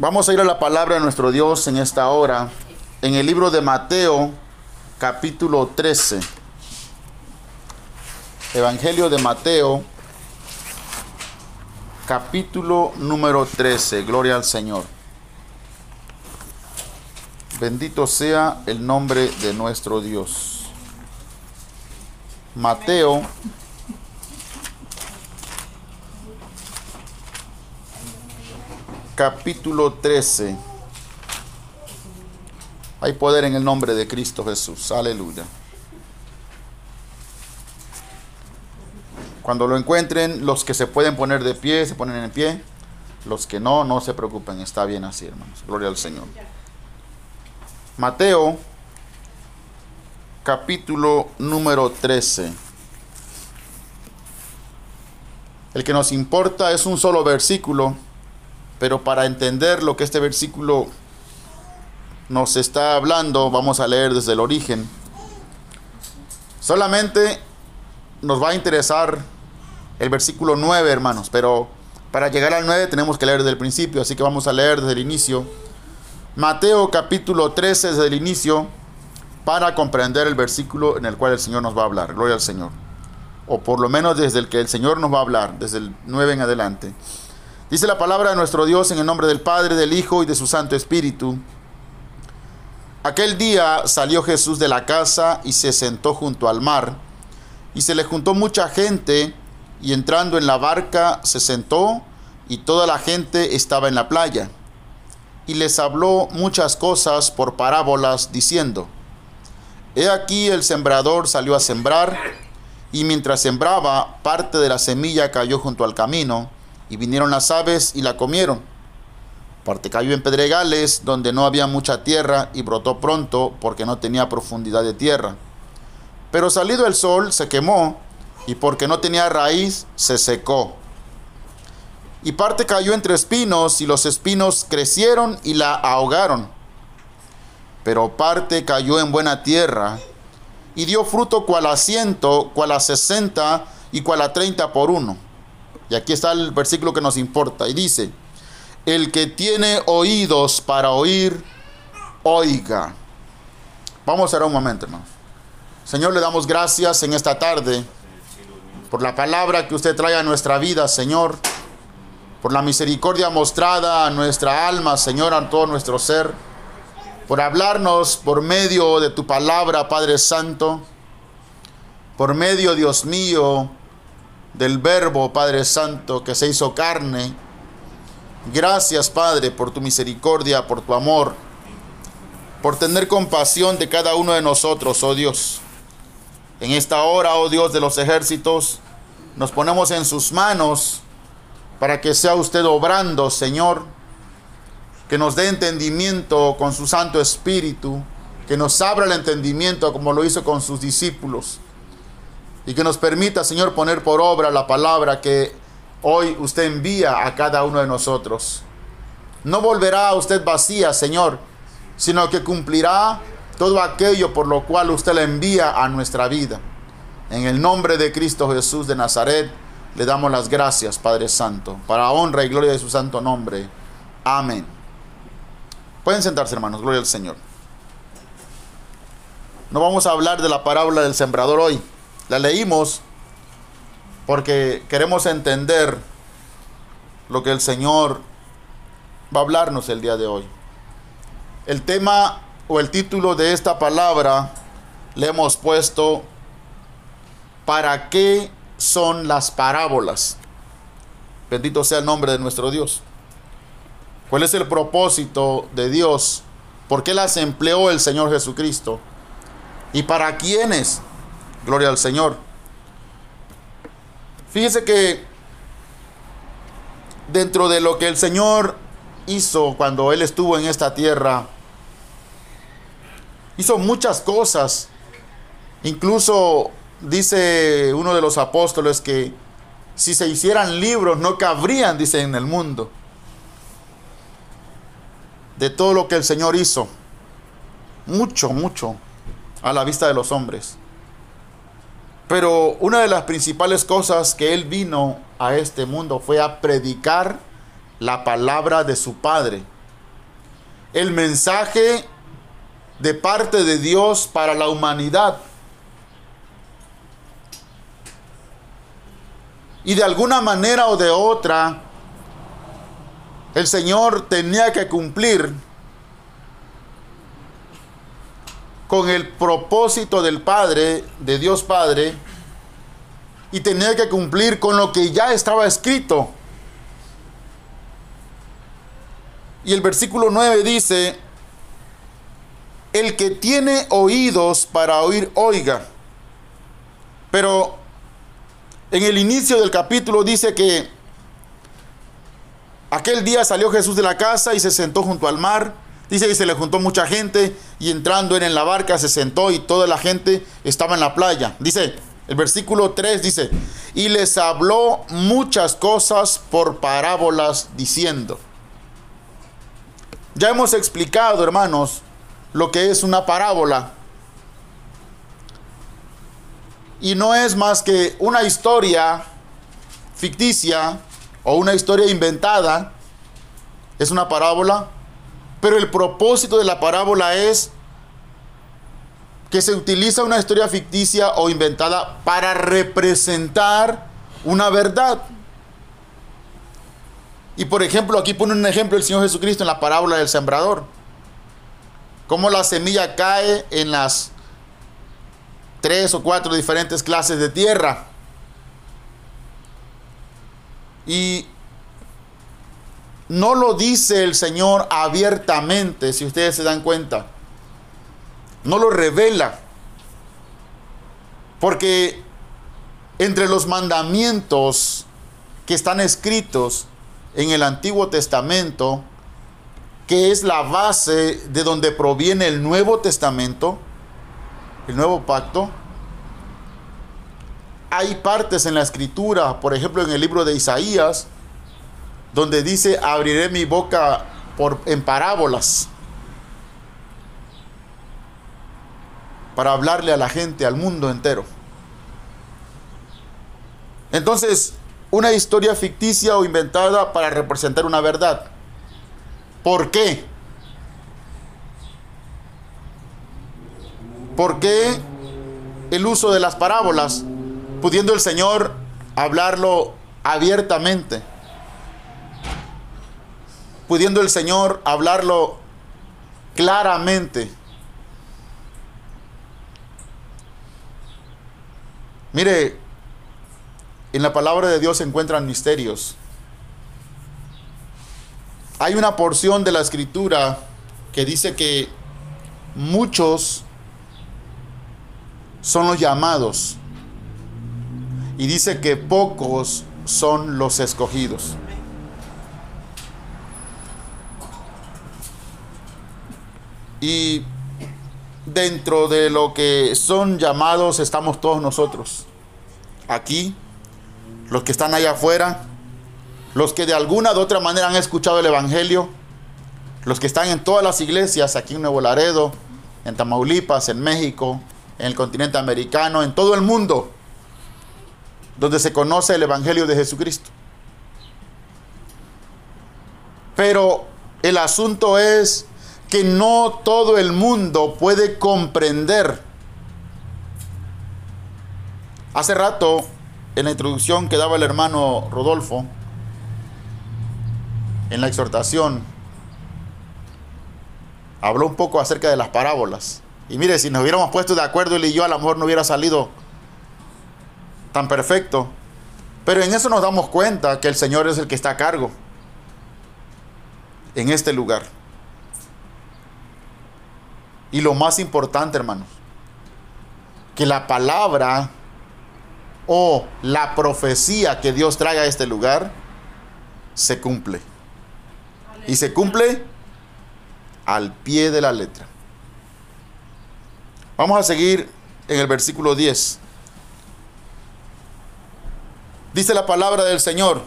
Vamos a ir a la palabra de nuestro Dios en esta hora, en el libro de Mateo, capítulo 13. Evangelio de Mateo, capítulo número 13. Gloria al Señor. Bendito sea el nombre de nuestro Dios. Mateo capítulo 13. Hay poder en el nombre de Cristo Jesús. Aleluya. Cuando lo encuentren, los que se pueden poner de pie, se ponen en pie. Los que no, no se preocupen. Está bien así, hermanos. Gloria al Señor. Mateo, capítulo número 13. El que nos importa es un solo versículo pero para entender lo que este versículo nos está hablando, vamos a leer desde el origen. Solamente nos va a interesar el versículo 9, hermanos, pero para llegar al 9 tenemos que leer desde el principio, así que vamos a leer desde el inicio. Mateo capítulo 13 desde el inicio para comprender el versículo en el cual el Señor nos va a hablar. Gloria al Señor. O por lo menos desde el que el Señor nos va a hablar, desde el 9 en adelante. Dice la palabra de nuestro Dios en el nombre del Padre, del Hijo y de su Santo Espíritu. Aquel día salió Jesús de la casa y se sentó junto al mar, y se le juntó mucha gente, y entrando en la barca se sentó, y toda la gente estaba en la playa. Y les habló muchas cosas por parábolas, diciendo, He aquí el sembrador salió a sembrar, y mientras sembraba, parte de la semilla cayó junto al camino, y vinieron las aves y la comieron. Parte cayó en pedregales donde no había mucha tierra y brotó pronto porque no tenía profundidad de tierra. Pero salido el sol se quemó y porque no tenía raíz se secó. Y parte cayó entre espinos y los espinos crecieron y la ahogaron. Pero parte cayó en buena tierra y dio fruto cual a ciento, cual a sesenta y cual a treinta por uno. Y aquí está el versículo que nos importa. Y dice, el que tiene oídos para oír, oiga. Vamos a ver un momento, hermano. Señor, le damos gracias en esta tarde por la palabra que usted trae a nuestra vida, Señor. Por la misericordia mostrada a nuestra alma, Señor, a todo nuestro ser. Por hablarnos por medio de tu palabra, Padre Santo. Por medio, Dios mío, del Verbo, Padre Santo, que se hizo carne. Gracias, Padre, por tu misericordia, por tu amor, por tener compasión de cada uno de nosotros, oh Dios. En esta hora, oh Dios de los ejércitos, nos ponemos en sus manos para que sea usted obrando, Señor, que nos dé entendimiento con su Santo Espíritu, que nos abra el entendimiento como lo hizo con sus discípulos y que nos permita, Señor, poner por obra la palabra que hoy usted envía a cada uno de nosotros. No volverá a usted vacía, Señor, sino que cumplirá todo aquello por lo cual usted la envía a nuestra vida. En el nombre de Cristo Jesús de Nazaret, le damos las gracias, Padre Santo, para honra y gloria de su santo nombre. Amén. Pueden sentarse, hermanos, gloria al Señor. No vamos a hablar de la parábola del sembrador hoy. La leímos porque queremos entender lo que el Señor va a hablarnos el día de hoy. El tema o el título de esta palabra le hemos puesto ¿Para qué son las parábolas? Bendito sea el nombre de nuestro Dios. ¿Cuál es el propósito de Dios? ¿Por qué las empleó el Señor Jesucristo? ¿Y para quiénes? Gloria al Señor. Fíjese que dentro de lo que el Señor hizo cuando Él estuvo en esta tierra, hizo muchas cosas. Incluso dice uno de los apóstoles que si se hicieran libros no cabrían, dice, en el mundo. De todo lo que el Señor hizo. Mucho, mucho a la vista de los hombres. Pero una de las principales cosas que Él vino a este mundo fue a predicar la palabra de su Padre. el mensaje de parte de Dios para la humanidad. Y de alguna manera o de otra, el Señor tenía que cumplir con el propósito del Padre, de Dios Padre, y tenía que cumplir con lo que ya estaba escrito. Y el versículo 9 dice, el que tiene oídos para oír, oiga. Pero en el inicio del capítulo dice que aquel día salió Jesús de la casa y se sentó junto al mar. Dice que se le juntó mucha gente y entrando en la barca se sentó y toda la gente estaba en la playa. Dice, el versículo 3 dice, y les habló muchas cosas por parábolas diciendo. Ya hemos explicado, hermanos, lo que es una parábola. Y no es más que una historia ficticia o una historia inventada. Es una parábola. Pero el propósito de la parábola es que se utiliza una historia ficticia o inventada para representar una verdad. Y por ejemplo, aquí pone un ejemplo el Señor Jesucristo en la parábola del sembrador. Cómo la semilla cae en las tres o cuatro diferentes clases de tierra. Y no lo dice el Señor abiertamente, si ustedes se dan cuenta. No lo revela. Porque entre los mandamientos que están escritos en el Antiguo Testamento, que es la base de donde proviene el Nuevo Testamento, el Nuevo Pacto, hay partes en la escritura, por ejemplo en el libro de Isaías, donde dice, abriré mi boca por, en parábolas para hablarle a la gente, al mundo entero. Entonces, una historia ficticia o inventada para representar una verdad. ¿Por qué? ¿Por qué el uso de las parábolas, pudiendo el Señor hablarlo abiertamente? Pudiendo el Señor hablarlo claramente. Mire, en la palabra de Dios se encuentran misterios. Hay una porción de la escritura que dice que muchos son los llamados y dice que pocos son los escogidos. Y dentro de lo que son llamados estamos todos nosotros. Aquí, los que están allá afuera, los que de alguna u otra manera han escuchado el Evangelio, los que están en todas las iglesias, aquí en Nuevo Laredo, en Tamaulipas, en México, en el continente americano, en todo el mundo, donde se conoce el Evangelio de Jesucristo. Pero el asunto es que no todo el mundo puede comprender. Hace rato, en la introducción que daba el hermano Rodolfo, en la exhortación, habló un poco acerca de las parábolas. Y mire, si nos hubiéramos puesto de acuerdo él y yo, a lo mejor no hubiera salido tan perfecto. Pero en eso nos damos cuenta que el Señor es el que está a cargo en este lugar. Y lo más importante, hermanos, que la palabra o la profecía que Dios trae a este lugar se cumple. Y se cumple al pie de la letra. Vamos a seguir en el versículo 10. Dice la palabra del Señor.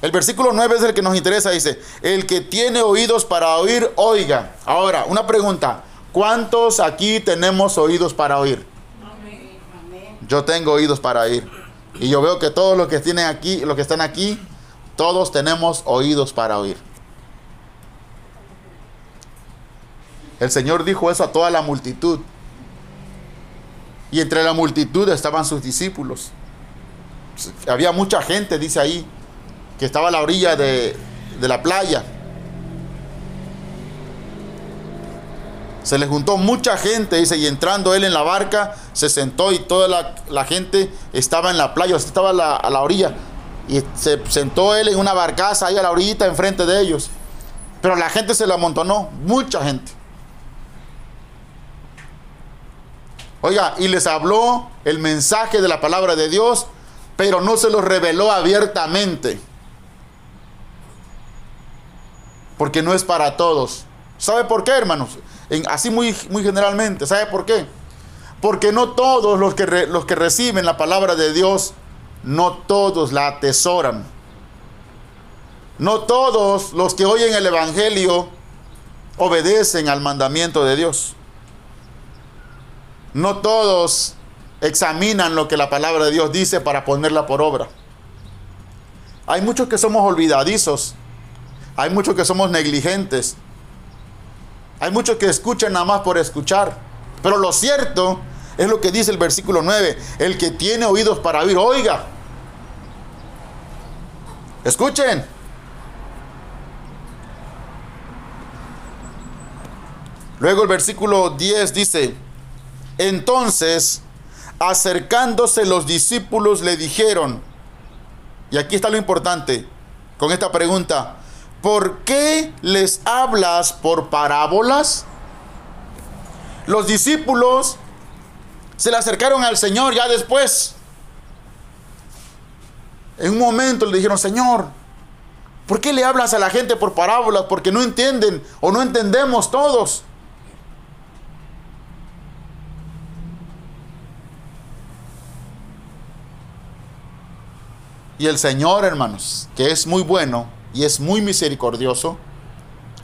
El versículo 9 es el que nos interesa. Dice, el que tiene oídos para oír, oiga. Ahora, una pregunta. ¿Cuántos aquí tenemos oídos para oír? Yo tengo oídos para oír. Y yo veo que todos los que tienen aquí, los que están aquí, todos tenemos oídos para oír. El Señor dijo eso a toda la multitud. Y entre la multitud estaban sus discípulos. Había mucha gente, dice ahí, que estaba a la orilla de, de la playa. Se le juntó mucha gente, dice, y entrando él en la barca, se sentó y toda la, gente estaba en la playa, estaba a la, orilla. Y se sentó él en una barcaza ahí a la orillita enfrente de ellos. Pero la gente se la amontonó, mucha gente. Oiga, y les habló el mensaje de la palabra de Dios, pero no se los reveló abiertamente. Porque no es para todos. ¿Sabe por qué, hermanos? Así muy, muy generalmente. ¿Sabe por qué? Porque no todos los que, los que reciben la palabra de Dios, no todos la atesoran. No todos los que oyen el Evangelio obedecen al mandamiento de Dios. No todos examinan lo que la palabra de Dios dice para ponerla por obra. Hay muchos que somos olvidadizos. Hay muchos que somos negligentes. Hay muchos que escuchan nada más por escuchar. Pero lo cierto es lo que dice el versículo 9. El que tiene oídos para oír, oiga. Escuchen. Luego el versículo 10 dice, entonces, acercándose los discípulos le dijeron, y aquí está lo importante con esta pregunta, ¿por qué les hablas por parábolas? Los discípulos se le acercaron al Señor ya después. En un momento le dijeron, Señor, ¿por qué le hablas a la gente por parábolas? Porque no entienden o no entendemos todos. Y el Señor, hermanos, que es muy bueno, y es muy misericordioso,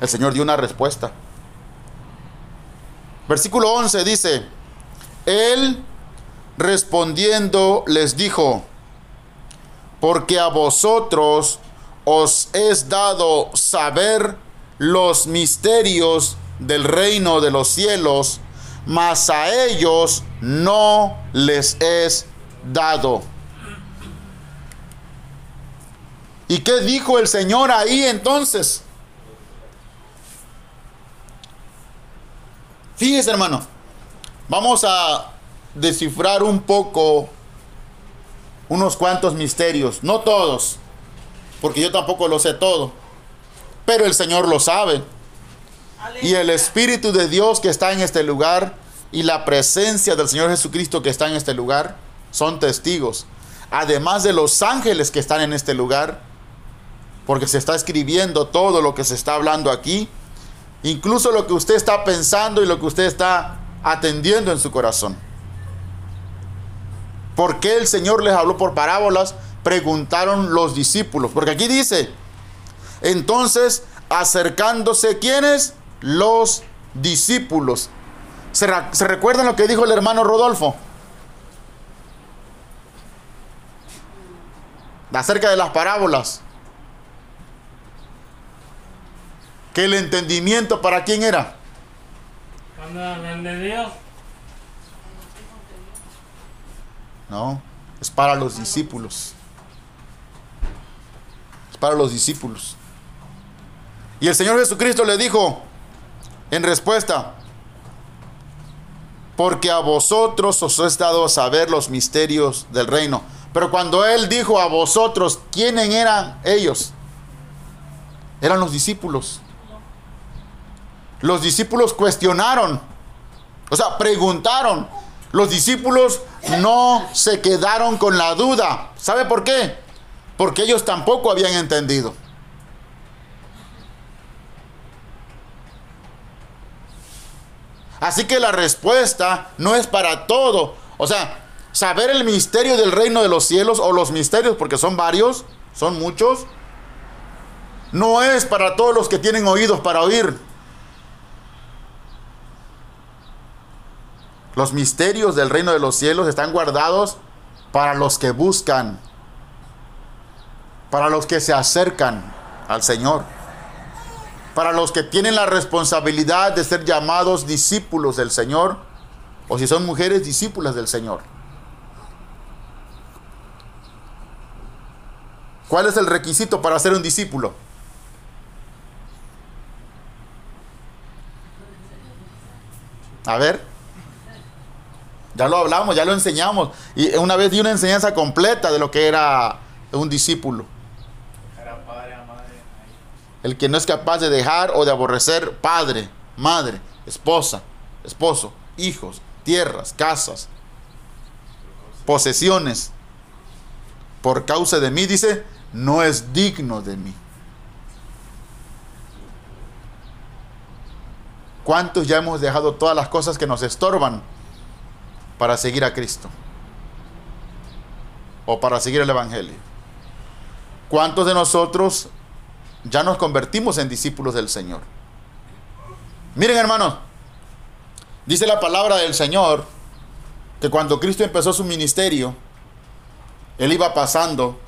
el Señor dio una respuesta. Versículo 11 dice, Él respondiendo les dijo, porque a vosotros os es dado saber los misterios del reino de los cielos, mas a ellos no les es dado. ¿Y qué dijo el Señor ahí entonces? Fíjese hermano, vamos a descifrar un poco unos cuantos misterios, no todos, porque yo tampoco lo sé todo, pero el Señor lo sabe. Y el Espíritu de Dios que está en este lugar y la presencia del Señor Jesucristo que está en este lugar son testigos. Además de los ángeles que están en este lugar, porque se está escribiendo todo lo que se está hablando aquí, incluso lo que usted está pensando y lo que usted está atendiendo en su corazón. ¿Por qué el Señor les habló por parábolas? Preguntaron los discípulos, porque aquí dice, entonces acercándose, ¿quiénes? Los discípulos. ¿Se, ¿Se recuerdan lo que dijo el hermano Rodolfo? Acerca de las parábolas. Que el entendimiento para quién era. No, es para los discípulos. Es para los discípulos. Y el Señor Jesucristo le dijo en respuesta, porque a vosotros os he dado a saber los misterios del reino. Pero cuando Él dijo a vosotros, ¿quiénes eran ellos? Eran los discípulos los discípulos cuestionaron, o sea, preguntaron. Los discípulos no se quedaron con la duda. ¿Sabe por qué? Porque ellos tampoco habían entendido. Así que la respuesta no es para todo. O sea, saber el misterio del reino de los cielos o los misterios, porque son varios, son muchos, no es para todos los que tienen oídos para oír. Los misterios del reino de los cielos están guardados para los que buscan, para los que se acercan al Señor. para los que tienen la responsabilidad de ser llamados discípulos del Señor, o si son mujeres discípulas del Señor. ¿Cuál es el requisito para ser un discípulo? A ver. Ya lo hablamos, ya lo enseñamos. Y una vez di una enseñanza completa de lo que era un discípulo. El que no es capaz de dejar o de aborrecer padre, madre, esposa, esposo, hijos, tierras, casas, posesiones, por causa de mí, dice, no es digno de mí. ¿Cuántos ya hemos dejado todas las cosas que nos estorban para seguir a Cristo? O para seguir el Evangelio. ¿Cuántos de nosotros ya nos convertimos en discípulos del Señor? Miren hermanos, dice la palabra del Señor que cuando Cristo empezó su ministerio, Él iba pasando,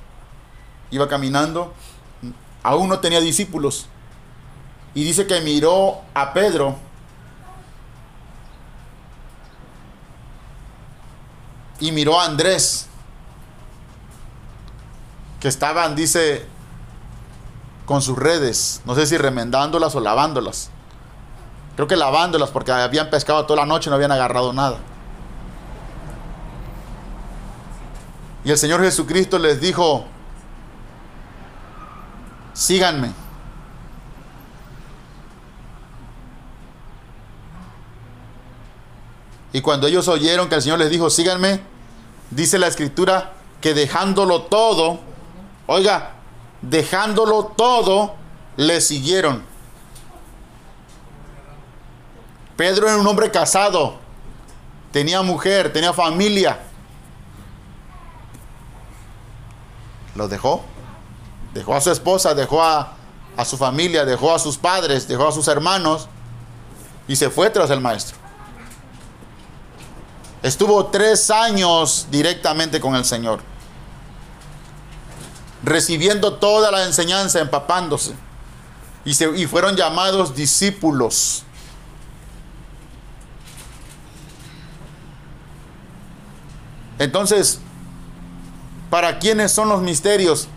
iba caminando, aún no tenía discípulos. Y dice que miró a Pedro y miró a Andrés, que estaban, dice, con sus redes, no sé si remendándolas o lavándolas. Creo que lavándolas porque habían pescado toda la noche y no habían agarrado nada. Y el Señor Jesucristo les dijo, síganme. Y cuando ellos oyeron que el Señor les dijo, síganme, dice la escritura que dejándolo todo, oiga, dejándolo todo, le siguieron. Pedro era un hombre casado, tenía mujer, tenía familia. Lo dejó. Dejó a su esposa, dejó a, a su familia, dejó a sus padres, dejó a sus hermanos y se fue tras el maestro. Estuvo tres años directamente con el Señor, recibiendo toda la enseñanza, empapándose. Y, se, y fueron llamados discípulos. Entonces, ¿para quiénes son los misterios?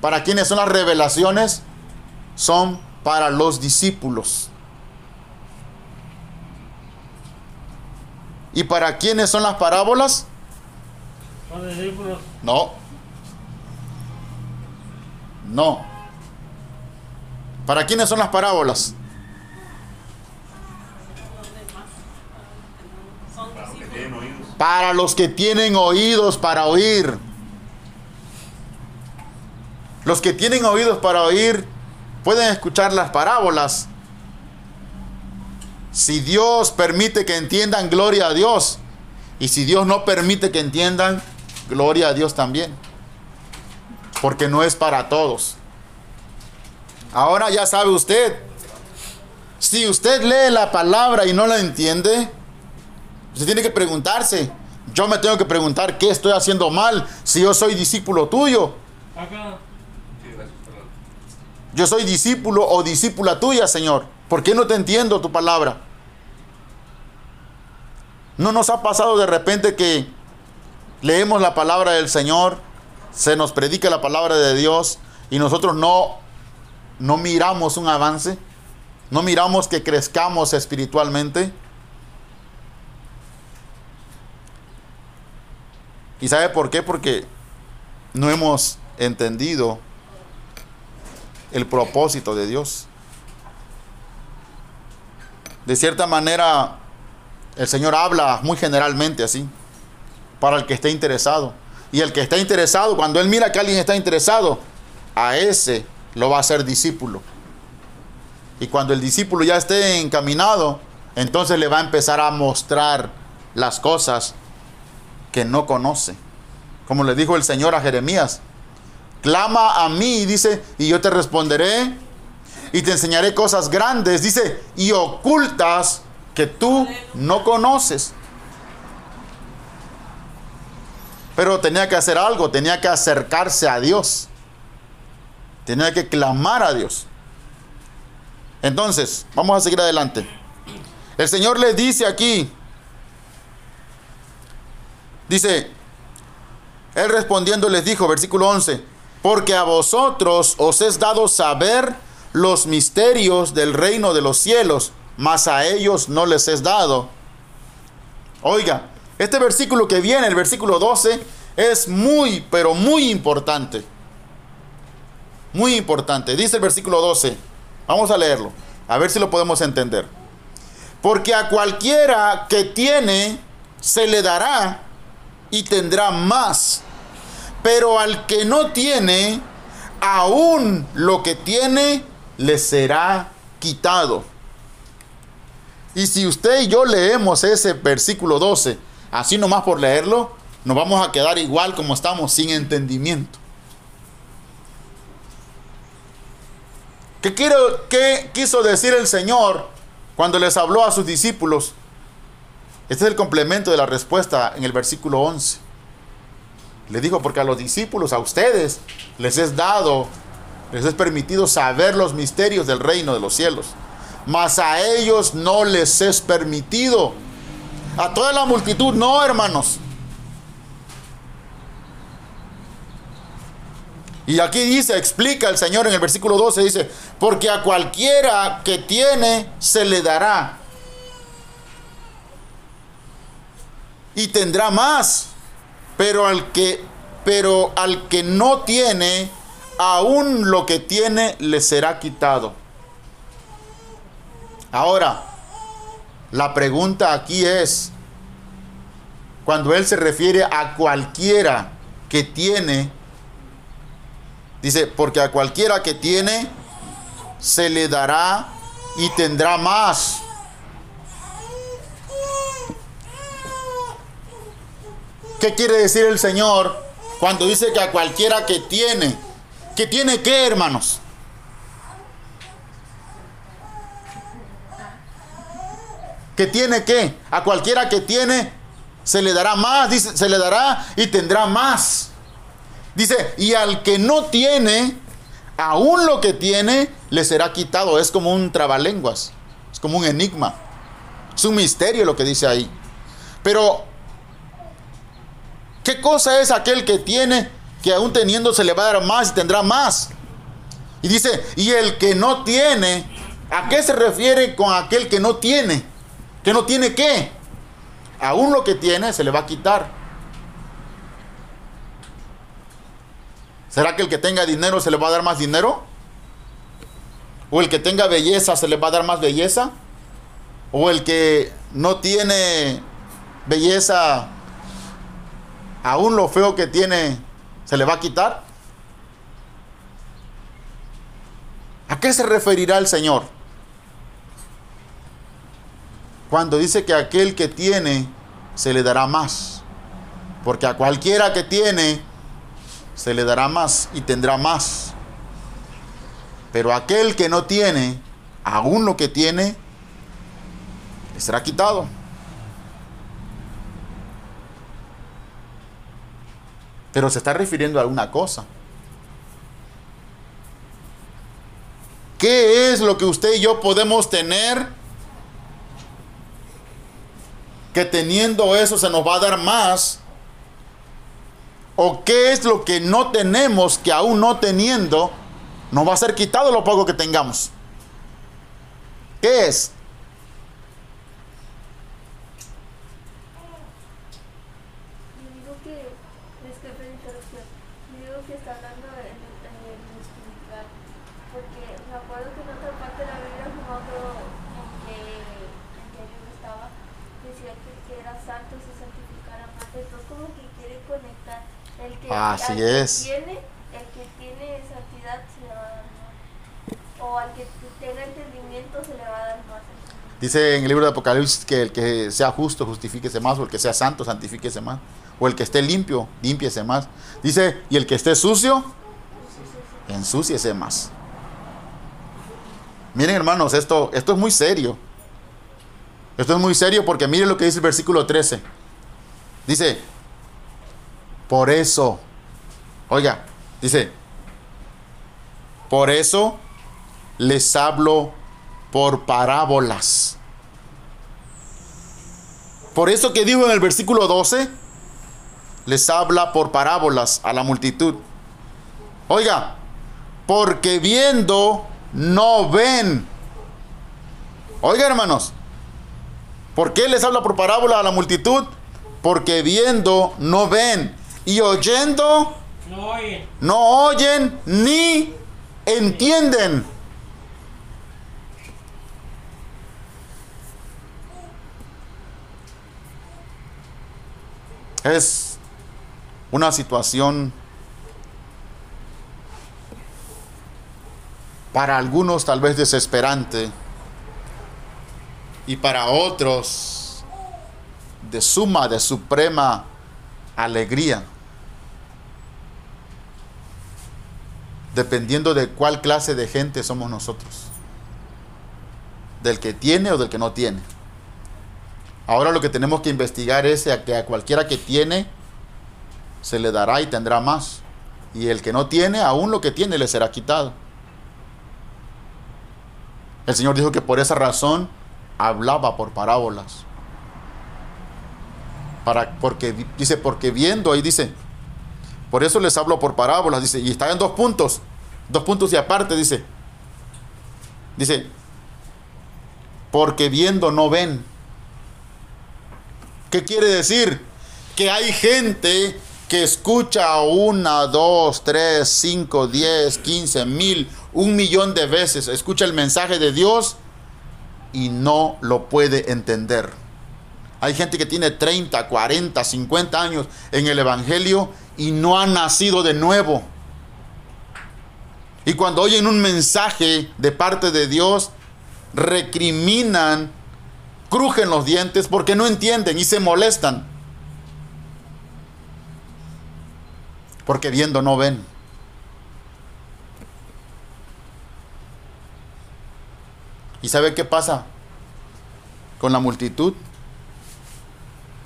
¿Para quiénes son las revelaciones? Son para los discípulos. ¿Y para quiénes son las parábolas? Son discípulos. No. No. ¿Para quiénes son las parábolas? Para los que tienen oídos para oír. Los que tienen oídos para oír pueden escuchar las parábolas si Dios permite que entiendan, gloria a Dios. Y si Dios no permite que entiendan, gloria a Dios también. Porque no es para todos. Ahora ya sabe usted, si usted lee la palabra y no la entiende, usted tiene que preguntarse. Yo me tengo que preguntar qué estoy haciendo mal si yo soy discípulo tuyo. Yo soy discípulo o discípula tuya, Señor. ¿Por qué no te entiendo tu palabra? ¿No nos ha pasado de repente que leemos la palabra del Señor, se nos predica la palabra de Dios y nosotros no, no miramos un avance? ¿No miramos que crezcamos espiritualmente? ¿Y sabe por qué? Porque no hemos entendido el propósito de Dios. De cierta manera, el Señor habla muy generalmente así, para el que esté interesado. Y el que está interesado, cuando Él mira que alguien está interesado, a ese lo va a hacer discípulo. Y cuando el discípulo ya esté encaminado, entonces le va a empezar a mostrar las cosas que no conoce. Como le dijo el Señor a Jeremías, clama a mí, dice, y yo te responderé y te enseñaré cosas grandes, dice, y ocultas que tú no conoces. Pero tenía que hacer algo, tenía que acercarse a Dios. Tenía que clamar a Dios. Entonces, vamos a seguir adelante. El Señor les dice aquí, dice, Él respondiendo les dijo, versículo 11, porque a vosotros os es dado saber los misterios del reino de los cielos, mas a ellos no les es dado. Oiga, este versículo que viene, el versículo 12, es muy, pero muy importante. Muy importante. Dice el versículo 12. Vamos a leerlo. A ver si lo podemos entender. Porque a cualquiera que tiene, se le dará y tendrá más. Pero al que no tiene, aún lo que tiene, le será quitado. Y si usted y yo leemos ese versículo 12, así nomás por leerlo, nos vamos a quedar igual como estamos, sin entendimiento. ¿Qué, quiero, ¿Qué quiso decir el Señor cuando les habló a sus discípulos? Este es el complemento de la respuesta en el versículo 11. Le dijo, porque a los discípulos, a ustedes, les es dado, les es permitido saber los misterios del reino de los cielos. Mas a ellos no les es permitido. A toda la multitud, no, hermanos. Y aquí dice, explica el Señor en el versículo 12, dice, porque a cualquiera que tiene se le dará. Y tendrá más. Pero al que pero al que no tiene, aún lo que tiene le será quitado. Ahora, la pregunta aquí es, cuando él se refiere a cualquiera que tiene, Dice, porque a cualquiera que tiene, se le dará y tendrá más. ¿Qué quiere decir el Señor cuando dice que a cualquiera que tiene? ¿Que tiene qué, hermanos? ¿Que tiene qué? A cualquiera que tiene, se le dará más, dice, se le dará y tendrá más. Dice, y al que no tiene, aún lo que tiene, le será quitado. Es como un trabalenguas, es como un enigma. Es un misterio lo que dice ahí. Pero, ¿qué cosa es aquel que tiene, que aún teniendo se le va a dar más y tendrá más? Y dice, y el que no tiene, ¿a qué se refiere con aquel que no tiene? ¿Que no tiene qué? Aún lo que tiene se le va a quitar. ¿Será que el que tenga dinero se le va a dar más dinero? ¿O el que tenga belleza se le va a dar más belleza? ¿O el que no tiene belleza, aún lo feo que tiene, se le va a quitar? ¿A qué se referirá el Señor? Cuando dice que aquel que tiene, se le dará más. Porque a cualquiera que tiene, se le dará más y tendrá más. Pero aquel que no tiene, aún lo que tiene, será quitado. Pero se está refiriendo a alguna cosa. ¿Qué es lo que usted y yo podemos tener? Que teniendo eso se nos va a dar más ¿O qué es lo que no tenemos que aún no teniendo nos va a ser quitado lo poco que tengamos? ¿Qué es? digo que, disculpe la interrupción, digo que está hablando en el, en el espiritual, porque me acuerdo que en otra parte de la Biblia, no me acuerdo en qué, en qué libro estaba, decía que el que era santo se santificara más, entonces como que quiere conectar el que, Así al que es. tiene, el que tiene santidad se le va a dar más, o al que tenga entendimiento se le va a dar más. Dice en el libro de Apocalipsis que el que sea justo, justifíquese más, o el que sea santo, santifíquese más, o el que esté limpio, límpiese más. Dice, y el que esté sucio, ensúciese más. Miren hermanos, esto, esto es muy serio. Esto es muy serio porque miren lo que dice el versículo 13. Dice, por eso, oiga, dice, por eso les hablo por parábolas. Por eso que dijo en el versículo 12, les habla por parábolas a la multitud. Oiga, porque viendo no ven. Oiga, hermanos, ¿por qué les habla por parábola a la multitud? Porque viendo no ven y oyendo No oyen. no oyen ni entienden. Es una situación para algunos tal vez desesperante y para otros de suma, de suprema alegría. Dependiendo de cuál clase de gente somos nosotros. Del que tiene o del que no tiene. Ahora lo que tenemos que investigar es a que a cualquiera que tiene se le dará y tendrá más. Y el que no tiene, aún lo que tiene le será quitado. El Señor dijo que por esa razón hablaba por parábolas. Para, porque dice, porque viendo, ahí dice, por eso les hablo por parábolas, dice, y está en dos puntos, dos puntos y aparte, dice. Dice, porque viendo no ven. ¿Qué quiere decir? Que hay gente que escucha una, dos, tres, cinco, diez, quince, mil, un millón de veces, escucha el mensaje de Dios y no lo puede entender. Hay gente que tiene 30, 40, 50 años en el Evangelio y no ha nacido de nuevo. Y cuando oyen un mensaje de parte de Dios, recriminan, crujen los dientes porque no entienden y se molestan. Porque viendo no ven. ¿Y sabe qué pasa con la multitud?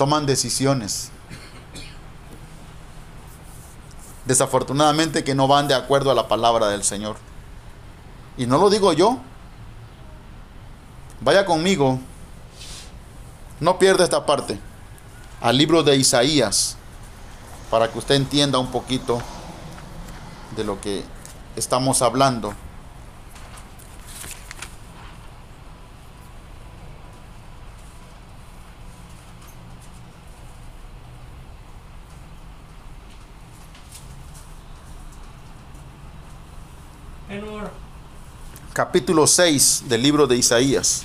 Toman decisiones desafortunadamente que no van de acuerdo a la palabra del Señor. Y no lo digo yo. Vaya conmigo, no pierda esta parte, al libro de Isaías, para que usted entienda un poquito de lo que estamos hablando. Capítulo 6 del libro de Isaías.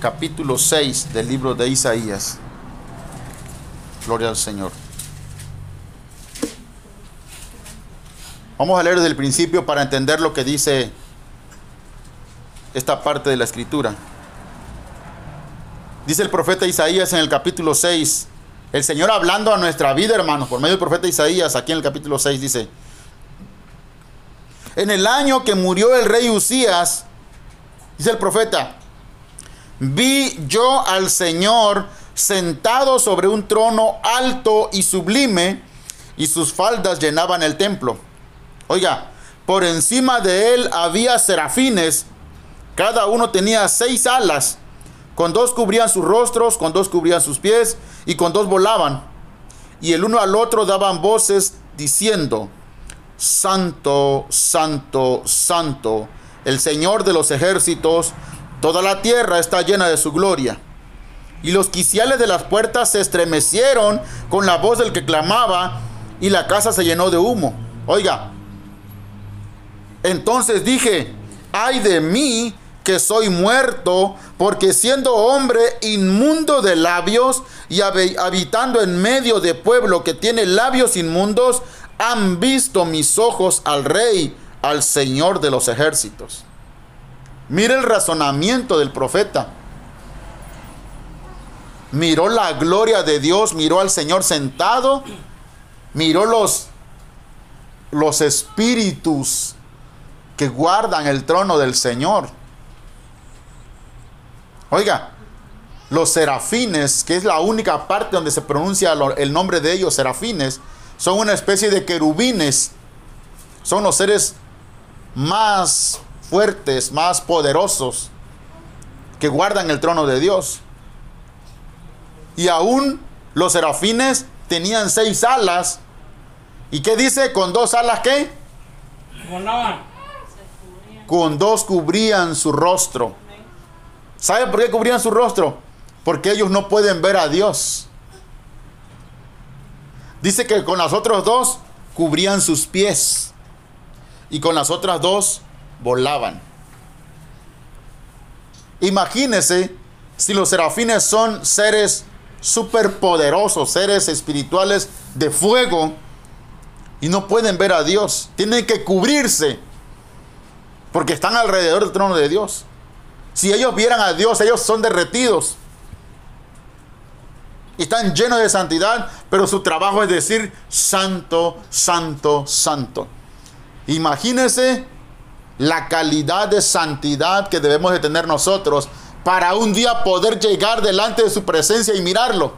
Capítulo 6 del libro de Isaías. Gloria al Señor. Vamos a leer desde el principio para entender lo que dice esta parte de la escritura. Dice el profeta Isaías en el capítulo 6, el Señor hablando a nuestra vida, hermanos, por medio del profeta Isaías, aquí en el capítulo 6 dice, en el año que murió el rey Usías, dice el profeta, vi yo al Señor sentado sobre un trono alto y sublime, y sus faldas llenaban el templo. Oiga, por encima de él había serafines, cada uno tenía seis alas, con dos cubrían sus rostros, con dos cubrían sus pies, y con dos volaban. Y el uno al otro daban voces diciendo, Santo, Santo, Santo, el Señor de los ejércitos, toda la tierra está llena de su gloria. Y los quiciales de las puertas se estremecieron con la voz del que clamaba, y la casa se llenó de humo. Oiga, entonces dije, ay de mí que soy muerto, porque siendo hombre inmundo de labios y hab- habitando en medio de pueblo que tiene labios inmundos, han visto mis ojos al rey, al Señor de los ejércitos. Mire el razonamiento del profeta. Miró la gloria de Dios, miró al Señor sentado, miró los, los espíritus que guardan el trono del Señor. Oiga, los serafines, que es la única parte donde se pronuncia el nombre de ellos, serafines, son una especie de querubines. Son los seres más fuertes, más poderosos que guardan el trono de Dios. Y aún los serafines tenían seis alas. ¿Y qué dice? Con dos alas qué? Volaban. Con dos cubrían su rostro. ¿Sabe por qué cubrían su rostro? Porque ellos no pueden ver a Dios. Dice que con las otras dos cubrían sus pies. Y con las otras dos volaban. Imagínese si los serafines son seres superpoderosos, seres espirituales de fuego y no pueden ver a Dios. Tienen que cubrirse porque están alrededor del trono de Dios. Si ellos vieran a Dios, ellos son derretidos. Están llenos de santidad, pero su trabajo es decir santo, santo, santo. Imagínense la calidad de santidad que debemos de tener nosotros para un día poder llegar delante de su presencia y mirarlo.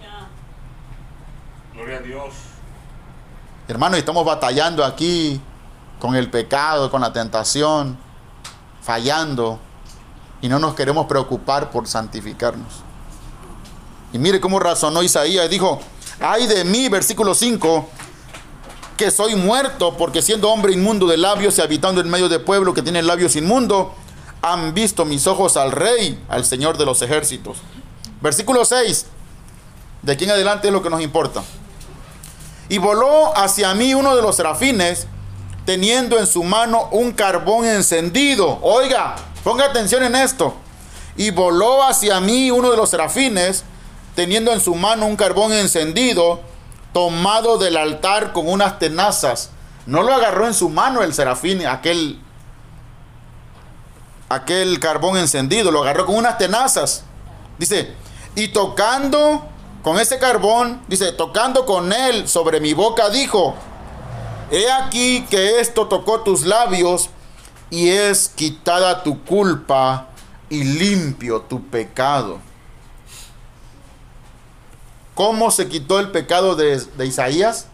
Aleluya. Gloria a Dios. Hermano, y estamos batallando aquí con el pecado, con la tentación, fallando, y no nos queremos preocupar por santificarnos. Y mire cómo razonó Isaías, dijo, ay de mí, versículo 5, que soy muerto, porque siendo hombre inmundo de labios y habitando en medio de pueblo que tiene labios inmundos, han visto mis ojos al rey, al Señor de los ejércitos. Versículo 6, de aquí en adelante es lo que nos importa. Y voló hacia mí uno de los serafines, teniendo en su mano un carbón encendido. Oiga, ponga atención en esto. Y voló hacia mí uno de los serafines, teniendo en su mano un carbón encendido, tomado del altar con unas tenazas. No lo agarró en su mano el serafín, aquel, aquel carbón encendido, lo agarró con unas tenazas. Dice, y tocando con ese carbón, dice, tocando con él sobre mi boca, dijo, he aquí que esto tocó tus labios y es quitada tu culpa y limpio tu pecado. ¿Cómo se quitó el pecado de, de Isaías?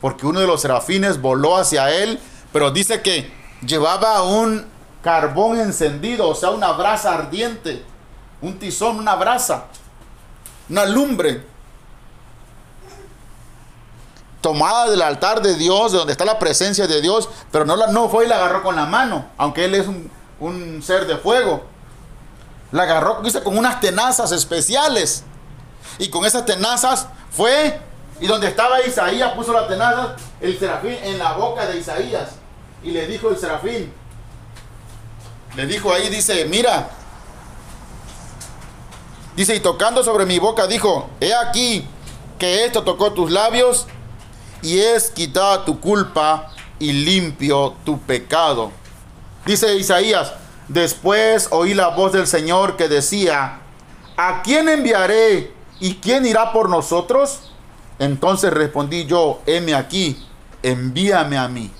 Porque uno de los serafines voló hacia él, pero dice que llevaba un carbón encendido, o sea, una brasa ardiente, un tizón, una brasa, una lumbre, tomada del altar de Dios, de donde está la presencia de Dios, pero no, la, no fue y la agarró con la mano, aunque él es un, un ser de fuego. La agarró, dice, con unas tenazas especiales. Y con esas tenazas fue, y donde estaba Isaías, puso la tenaza, el serafín en la boca de Isaías. Y le dijo el serafín, le dijo ahí, dice, mira, dice, y tocando sobre mi boca, dijo, he aquí que esto tocó tus labios y es quitada tu culpa y limpio tu pecado. Dice Isaías, después oí la voz del Señor que decía, ¿a quién enviaré ¿Y quién irá por nosotros? Entonces respondí yo, heme aquí, envíame a mí.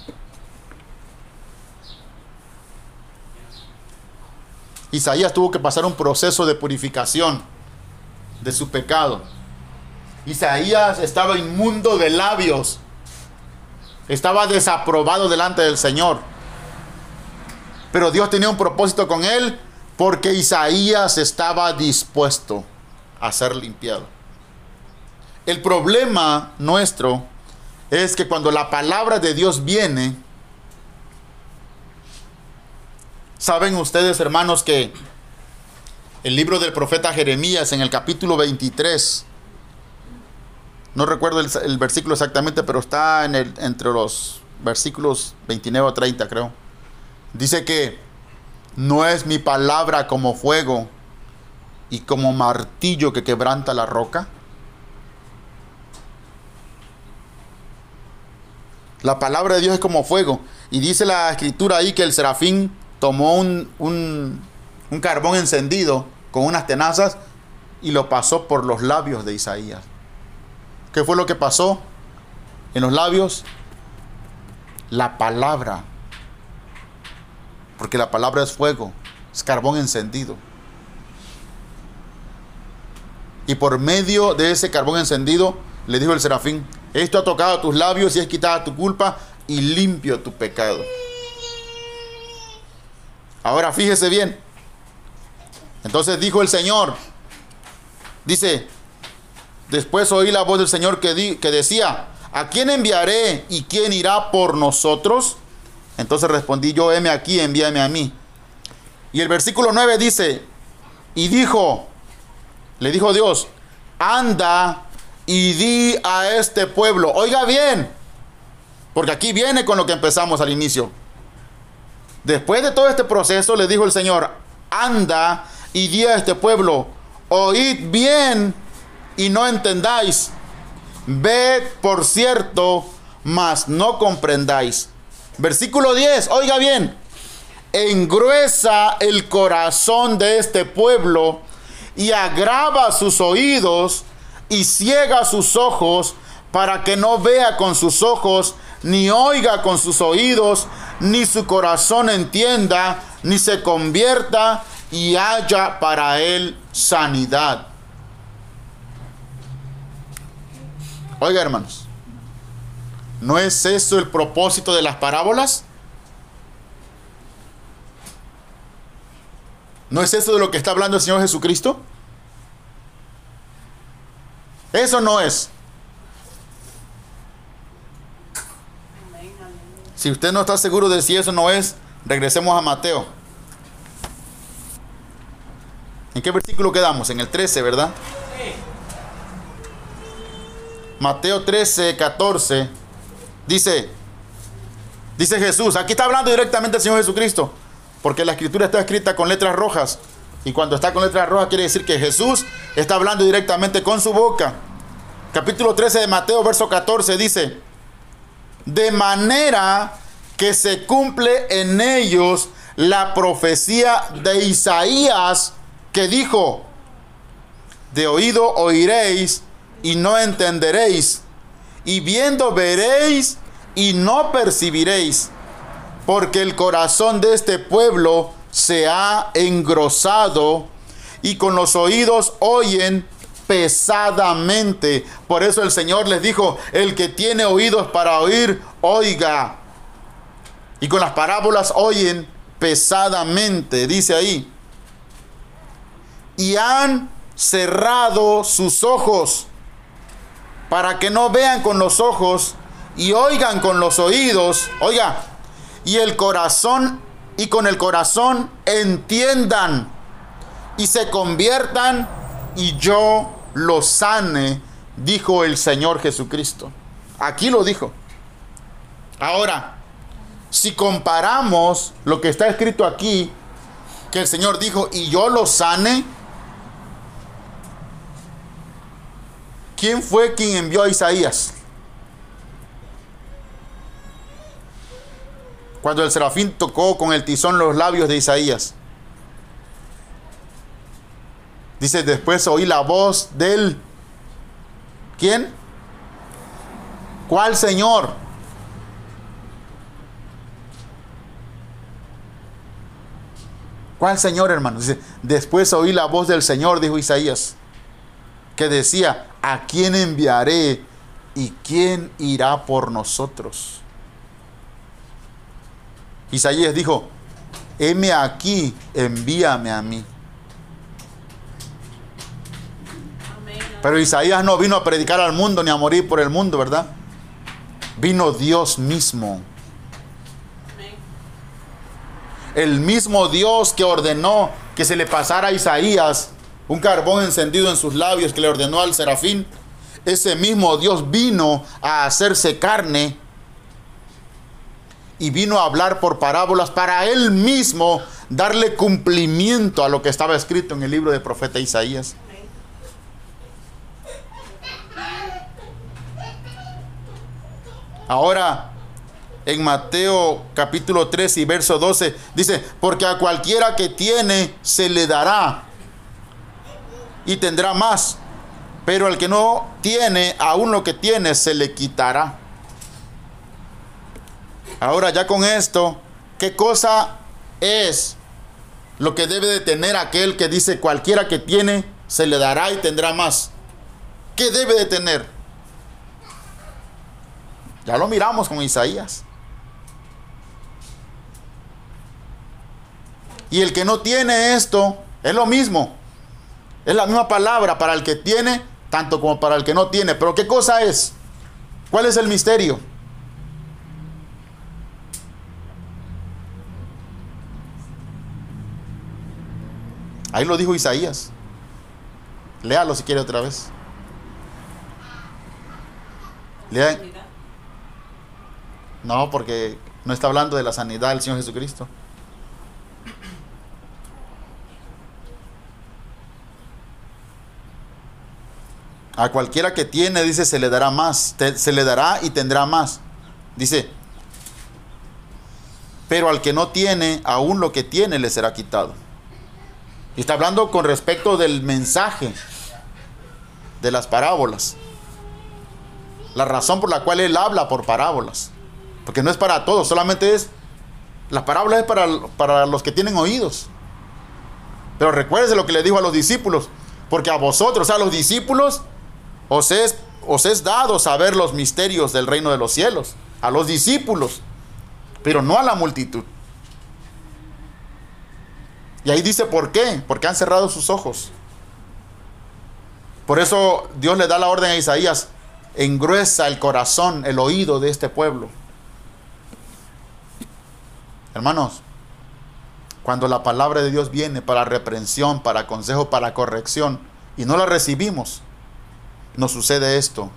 Isaías tuvo que pasar un proceso de purificación de su pecado. Isaías estaba inmundo de labios. Estaba desaprobado delante del Señor. Pero Dios tenía un propósito con él porque Isaías estaba dispuesto a ser limpiado. El problema nuestro es que cuando la palabra de Dios viene, saben ustedes hermanos que el libro del profeta Jeremías en el capítulo 23, no recuerdo el, versículo exactamente, pero está en el, entre los versículos 29 o 30 creo, dice que no es mi palabra como fuego y como martillo que quebranta la roca? La palabra de Dios es como fuego. Y dice la escritura ahí que el serafín tomó un, un carbón encendido con unas tenazas y lo pasó por los labios de Isaías. ¿Qué fue lo que pasó en los labios? La palabra. Porque la palabra es fuego, es carbón encendido. Y por medio de ese carbón encendido, le dijo el serafín, esto ha tocado tus labios y es quitada tu culpa y limpio tu pecado. Ahora fíjese bien. Entonces dijo el Señor, dice, después oí la voz del Señor que, decía, ¿a quién enviaré y quién irá por nosotros? Entonces respondí yo, heme aquí, envíame a mí. Y el versículo 9 dice, y dijo, le dijo Dios, anda y di a este pueblo, oiga bien, porque aquí viene con lo que empezamos al inicio. Después de todo este proceso le dijo el Señor, anda y di a este pueblo, oíd bien y no entendáis, ved por cierto, mas no comprendáis. Versículo 10, oiga bien, engruesa el corazón de este pueblo y agrava sus oídos y ciega sus ojos para que no vea con sus ojos, ni oiga con sus oídos, ni su corazón entienda, ni se convierta y haya para él sanidad. Oiga hermanos, ¿no es eso el propósito de las parábolas? ¿No es eso de lo que está hablando el Señor Jesucristo? Eso no es. Si usted no está seguro de si eso no es, regresemos a Mateo. ¿En qué versículo quedamos? En el 13, ¿verdad? Mateo 13, 14. Dice, dice Jesús, aquí está hablando directamente el Señor Jesucristo, porque la escritura está escrita con letras rojas. Y cuando está con letras rojas quiere decir que Jesús está hablando directamente con su boca. Capítulo 13 de Mateo, verso 14 dice, de manera que se cumple en ellos la profecía de Isaías que dijo, de oído oiréis y no entenderéis, y viendo veréis y no percibiréis, porque el corazón de este pueblo se ha engrosado y con los oídos oyen pesadamente. Por eso el Señor les dijo, el que tiene oídos para oír, oiga. Y con las parábolas oyen pesadamente, dice ahí. Y han cerrado sus ojos para que no vean con los ojos y oigan con los oídos. Oiga, y el corazón y con el corazón entiendan y se conviertan y yo los sane, dijo el Señor Jesucristo. Aquí lo dijo. Ahora, si comparamos lo que está escrito aquí, que el Señor dijo, y yo los sane, ¿quién fue quien envió a Isaías? Cuando el serafín tocó con el tizón los labios de Isaías. Dice, después oí la voz del... ¿Quién? ¿Cuál Señor? ¿Cuál Señor, hermano? Dice, después oí la voz del Señor, dijo Isaías, que decía, ¿a quién enviaré y quién irá por nosotros? Isaías dijo, heme aquí, envíame a mí. Pero Isaías no vino a predicar al mundo ni a morir por el mundo, ¿verdad? Vino Dios mismo. El mismo Dios que ordenó que se le pasara a Isaías un carbón encendido en sus labios que le ordenó al serafín. Ese mismo Dios vino a hacerse carne y vino a hablar por parábolas para él mismo darle cumplimiento a lo que estaba escrito en el libro del profeta Isaías. Ahora, en Mateo capítulo 3 y verso 12, dice, porque a cualquiera que tiene se le dará y tendrá más. Pero al que no tiene, aún lo que tiene se le quitará. Ahora ya con esto, ¿qué cosa es lo que debe de tener aquel que dice cualquiera que tiene, se le dará y tendrá más? ¿Qué debe de tener? Ya lo miramos con Isaías. Y el que no tiene esto, es lo mismo. Es la misma palabra para el que tiene, tanto como para el que no tiene. Pero ¿qué cosa es? ¿Cuál es el misterio? Ahí lo dijo Isaías. Léalo si quiere otra vez. Lea. No, porque no está hablando de la sanidad del Señor Jesucristo. A cualquiera que tiene, dice, se le dará más. Se le dará y tendrá más. Dice, pero al que no tiene, aún lo que tiene le será quitado. Y está hablando con respecto del mensaje de las parábolas. La razón por la cual él habla por parábolas. Porque no es para todos, solamente es... La parábola es para, para los que tienen oídos. Pero recuerde lo que le dijo a los discípulos. Porque a vosotros, a los discípulos, os es, os es dado saber los misterios del reino de los cielos. A los discípulos. Pero no a la multitud. Y ahí dice por qué. Porque han cerrado sus ojos. Por eso Dios le da la orden a Isaías. Engruesa el corazón, el oído de este pueblo. Hermanos, cuando la palabra de Dios viene para reprensión, para consejo, para corrección, y no la recibimos, nos sucede esto.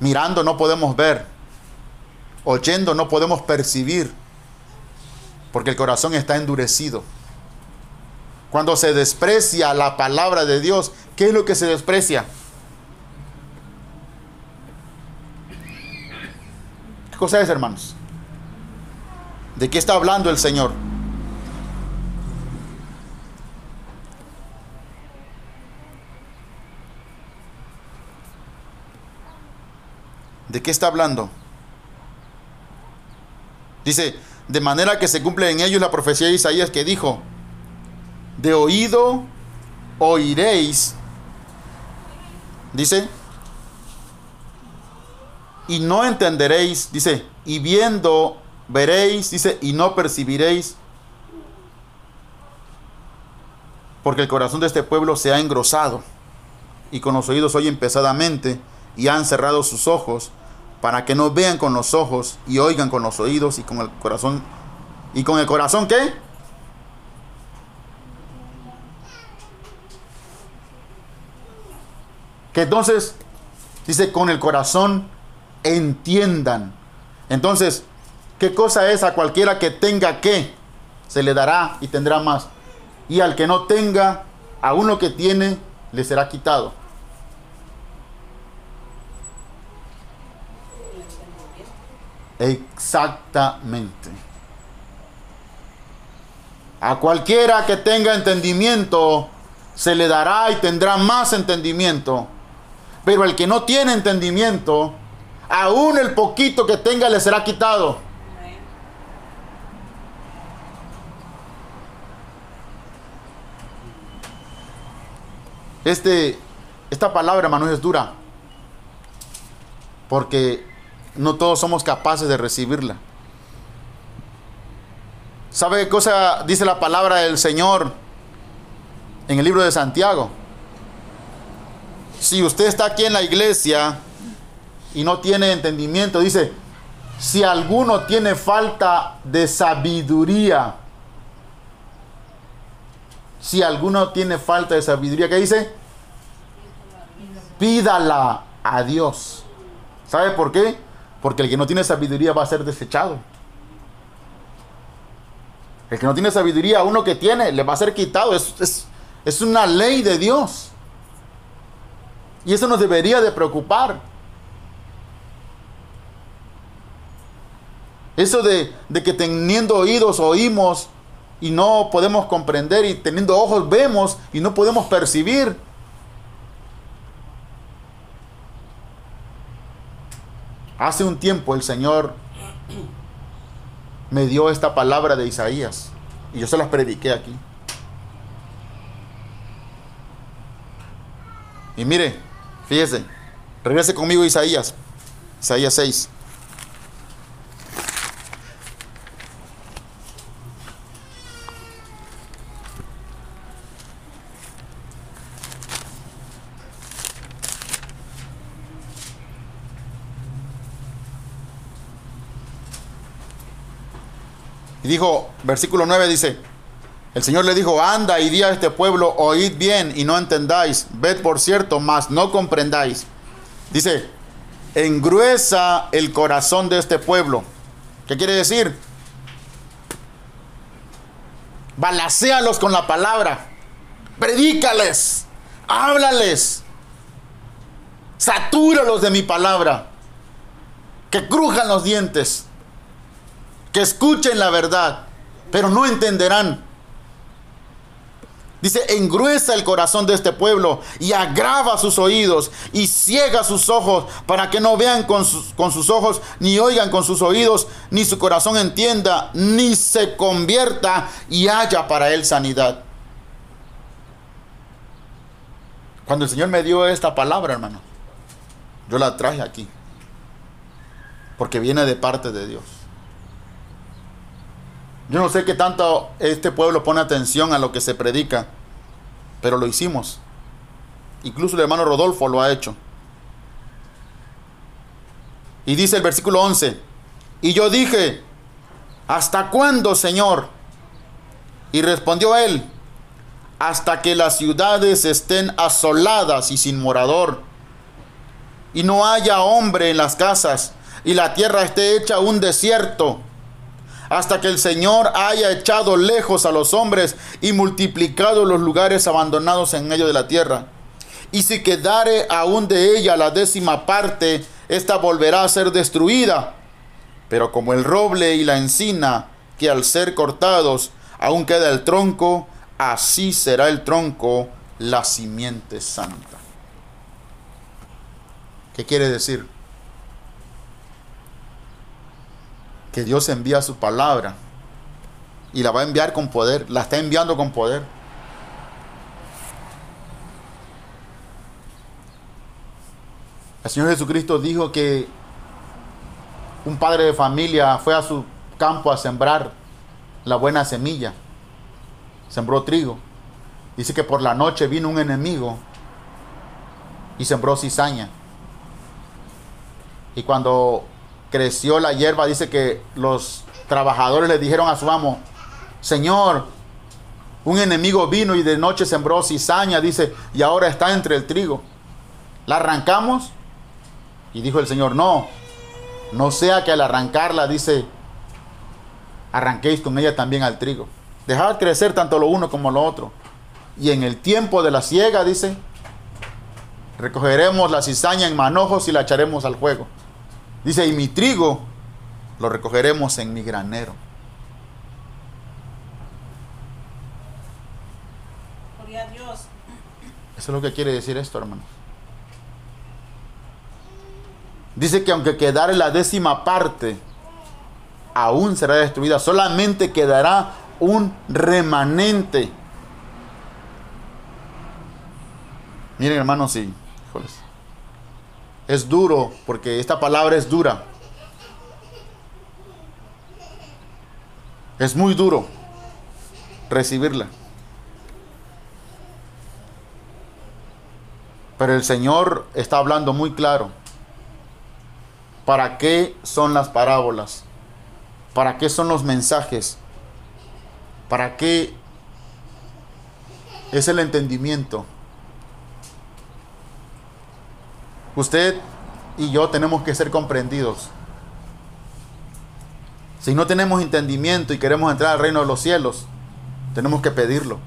Mirando no podemos ver, oyendo no podemos percibir, porque el corazón está endurecido. Cuando se desprecia la palabra de Dios, ¿qué es lo que se desprecia? ¿Qué cosa es, hermanos? ¿De qué está hablando el Señor? ¿De qué está hablando? Dice, de manera que se cumple en ellos la profecía de Isaías que dijo, de oído oiréis, dice, y no entenderéis, dice, y viendo veréis, dice, y no percibiréis, porque el corazón de este pueblo se ha engrosado, y con los oídos oyen pesadamente, y han cerrado sus ojos, para que no vean con los ojos, y oigan con los oídos, y con el corazón, y con el corazón, ¿qué? Que entonces, dice, con el corazón entiendan. Entonces, ¿qué cosa es a cualquiera que tenga que? Se le dará y tendrá más. Y al que no tenga, a uno que tiene, le será quitado. Exactamente. A cualquiera que tenga entendimiento, se le dará y tendrá más entendimiento. Pero el que no tiene entendimiento, aún el poquito que tenga le será quitado. Este, esta palabra, hermano, es dura. Porque no todos somos capaces de recibirla. ¿Sabe qué cosa dice la palabra del Señor en el libro de Santiago? Si usted está aquí en la iglesia y no tiene entendimiento, dice, si alguno tiene falta de sabiduría, si alguno tiene falta de sabiduría, ¿qué dice? Pídala a Dios. ¿Sabe por qué? Porque el que no tiene sabiduría va a ser desechado. El que no tiene sabiduría, uno que tiene, le va a ser quitado. Es, es, es una ley de Dios. Y eso nos debería de preocupar. Eso de, de, que teniendo oídos oímos y no podemos comprender y teniendo ojos vemos y no podemos percibir. Hace un tiempo el Señor me dio esta palabra de Isaías y yo se las prediqué aquí. Y mire, fíjese, regrese conmigo Isaías, Isaías 6. Dijo, versículo 9 dice, el Señor le dijo, anda y di a este pueblo, oíd bien y no entendáis, ved por cierto, mas no comprendáis. Dice, engruesa el corazón de este pueblo. ¿Qué quiere decir? Balacéalos con la palabra. Predícales. Háblales. Satúralos de mi palabra. Que crujan los dientes. Que escuchen la verdad. Pero no entenderán. Dice, engruesa el corazón de este pueblo y agrava sus oídos y ciega sus ojos para que no vean con sus, con sus, ojos, ni oigan con sus oídos, ni su corazón entienda, ni se convierta y haya para él sanidad. Cuando el Señor me dio esta palabra, hermano, yo la traje aquí, porque viene de parte de Dios. Yo no sé qué tanto este pueblo pone atención a lo que se predica, pero lo hicimos. Incluso el hermano Rodolfo lo ha hecho. Y dice el versículo 11, y yo dije, ¿hasta cuándo, Señor? Y respondió él, hasta que las ciudades estén asoladas y sin morador, y no haya hombre en las casas, y la tierra esté hecha un desierto hasta que el Señor haya echado lejos a los hombres y multiplicado los lugares abandonados en medio de la tierra. Y si quedare aún de ella la décima parte, ésta volverá a ser destruida. Pero como el roble y la encina, que al ser cortados aún queda el tronco, así será el tronco la simiente santa. ¿Qué quiere decir? Que Dios envía su palabra y la va a enviar con poder, la está enviando con poder. El Señor Jesucristo dijo que un padre de familia fue a su campo a sembrar la buena semilla. Sembró trigo. Dice que por la noche vino un enemigo y sembró cizaña. Y cuando creció la hierba, dice que los trabajadores le dijeron a su amo, Señor, un enemigo vino y de noche sembró cizaña, dice, y ahora está entre el trigo. ¿La arrancamos? Y dijo el Señor, no, no sea que al arrancarla, dice, arranquéis con ella también al trigo. Dejad crecer tanto lo uno como lo otro. Y en el tiempo de la siega, dice, recogeremos la cizaña en manojos y la echaremos al fuego. Dice, y mi trigo lo recogeremos en mi granero. Gloria a Dios. Eso es lo que quiere decir esto, hermano. Dice que aunque quedare la décima parte, aún será destruida. Solamente quedará un remanente. Miren, hermanos, sí. Híjoles. Es duro porque esta palabra es dura. Es muy duro recibirla. Pero el Señor está hablando muy claro. ¿Para qué son las parábolas? ¿Para qué son los mensajes? ¿Para qué es el entendimiento? Usted y yo tenemos que ser comprendidos. Si no tenemos entendimiento y queremos entrar al reino de los cielos, tenemos que pedirlo.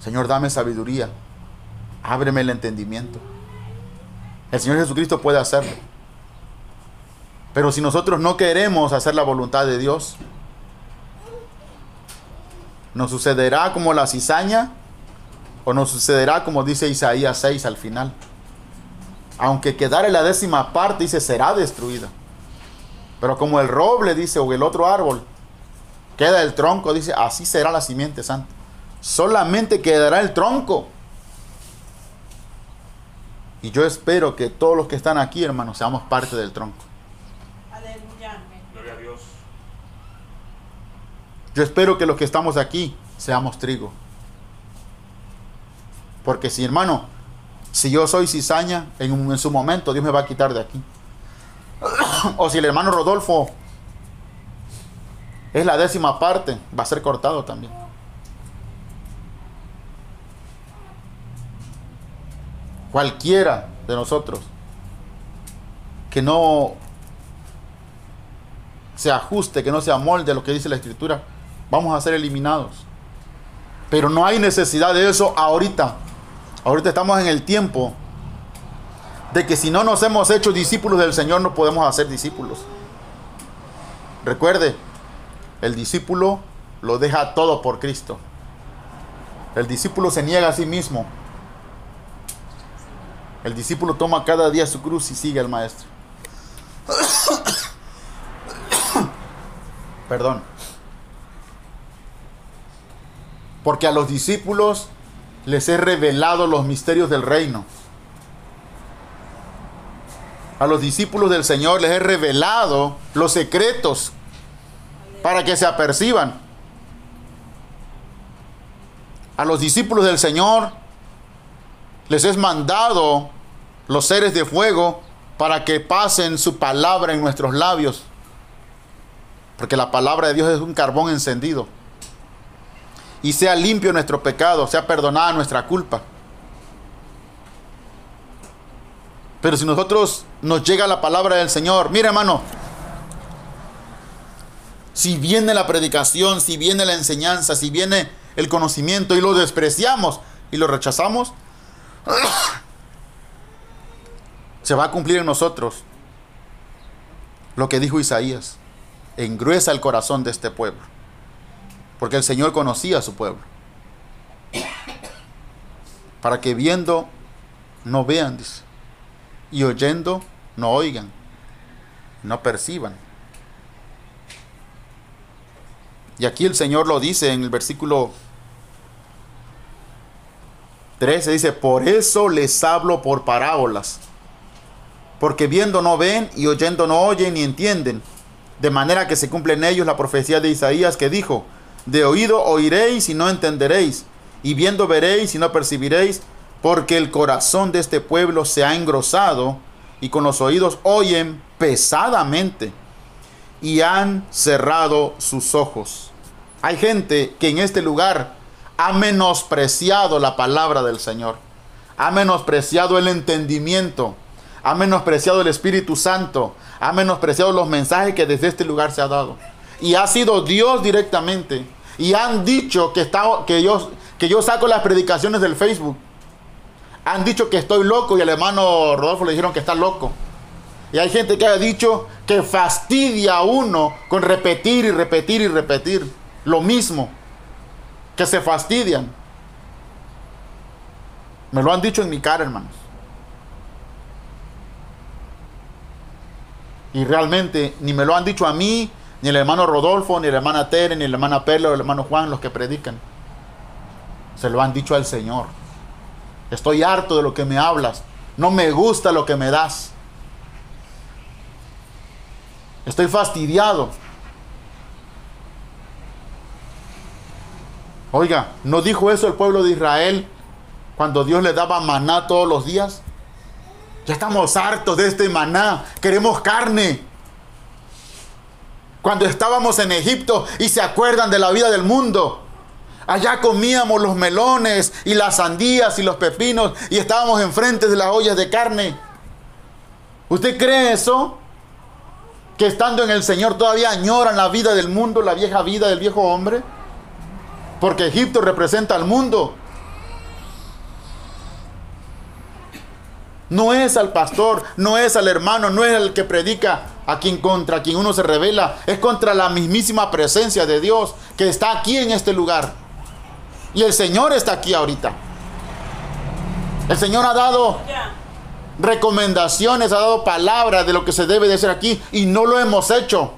Señor, dame sabiduría. Ábreme el entendimiento. El Señor Jesucristo puede hacerlo. Pero si nosotros no queremos hacer la voluntad de Dios, nos sucederá como la cizaña o nos sucederá como dice Isaías 6 al final aunque quedare la décima parte, dice, será destruida. Pero como el roble, dice, o el otro árbol, queda el tronco, dice, así será la simiente santa. Solamente quedará el tronco. Y yo espero que todos los que están aquí, hermanos, seamos parte del tronco. Aleluya. Gloria a Dios. Yo espero que los que estamos aquí seamos trigo. Porque si, hermano, si yo soy cizaña, en, su momento Dios me va a quitar de aquí. o si el hermano Rodolfo es la décima parte, va a ser cortado también. Cualquiera de nosotros que no se ajuste, que no se amolde a lo que dice la escritura, vamos a ser eliminados. Pero no hay necesidad de eso ahorita. Ahorita estamos en el tiempo de que si no nos hemos hecho discípulos del Señor, no podemos hacer discípulos. Recuerde, el discípulo lo deja todo por Cristo. El discípulo se niega a sí mismo. El discípulo toma cada día su cruz y sigue al maestro. Perdón. Porque a los discípulos les he revelado los misterios del reino. A los discípulos del Señor les he revelado los secretos para que se aperciban. A los discípulos del Señor les he mandado los seres de fuego para que pasen su palabra en nuestros labios. Porque la palabra de Dios es un carbón encendido. Y sea limpio nuestro pecado, sea perdonada nuestra culpa. Pero si nosotros nos llega la palabra del Señor, mire hermano, si viene la predicación, si viene la enseñanza, si viene el conocimiento y lo despreciamos y lo rechazamos, se va a cumplir en nosotros lo que dijo Isaías. Engruesa el corazón de este pueblo. Porque el Señor conocía a su pueblo. Para que viendo no vean. Y oyendo no oigan. No perciban. Y aquí el Señor lo dice en el versículo 13. Dice, por eso les hablo por parábolas. Porque viendo no ven y oyendo no oyen ni entienden. De manera que se cumple en ellos la profecía de Isaías que dijo, de oído oiréis y no entenderéis, y viendo veréis y no percibiréis, porque el corazón de este pueblo se ha engrosado y con los oídos oyen pesadamente y han cerrado sus ojos. Hay gente que en este lugar ha menospreciado la palabra del Señor, ha menospreciado el entendimiento, ha menospreciado el Espíritu Santo, ha menospreciado los mensajes que desde este lugar se ha dado. Y ha sido Dios directamente. Y han dicho que, que, yo, que yo saco las predicaciones del Facebook. Han dicho que estoy loco y al hermano Rodolfo le dijeron que está loco. Y hay gente que ha dicho que fastidia a uno con repetir y repetir y repetir lo mismo. Que se fastidian. Me lo han dicho en mi cara, hermanos. Y realmente ni me lo han dicho a mí, ni el hermano Rodolfo, ni la hermana Tere, ni la hermana Perla, el hermano Juan, los que predican. Se lo han dicho al Señor. Estoy harto de lo que me hablas. No me gusta lo que me das. Estoy fastidiado. Oiga, ¿no dijo eso el pueblo de Israel cuando Dios le daba maná todos los días? Ya estamos hartos de este maná. Queremos carne. Cuando estábamos en Egipto y se acuerdan de la vida del mundo. Allá comíamos los melones y las sandías y los pepinos y estábamos enfrente de las ollas de carne. ¿Usted cree eso? Que estando en el Señor todavía añoran la vida del mundo, la vieja vida del viejo hombre. Porque Egipto representa al mundo. No es al pastor, no es al hermano, no es el que predica a quien contra quien uno se revela, es contra la mismísima presencia de Dios que está aquí en este lugar. Y el Señor está aquí ahorita. El Señor ha dado recomendaciones, ha dado palabras de lo que se debe de hacer aquí y no lo hemos hecho.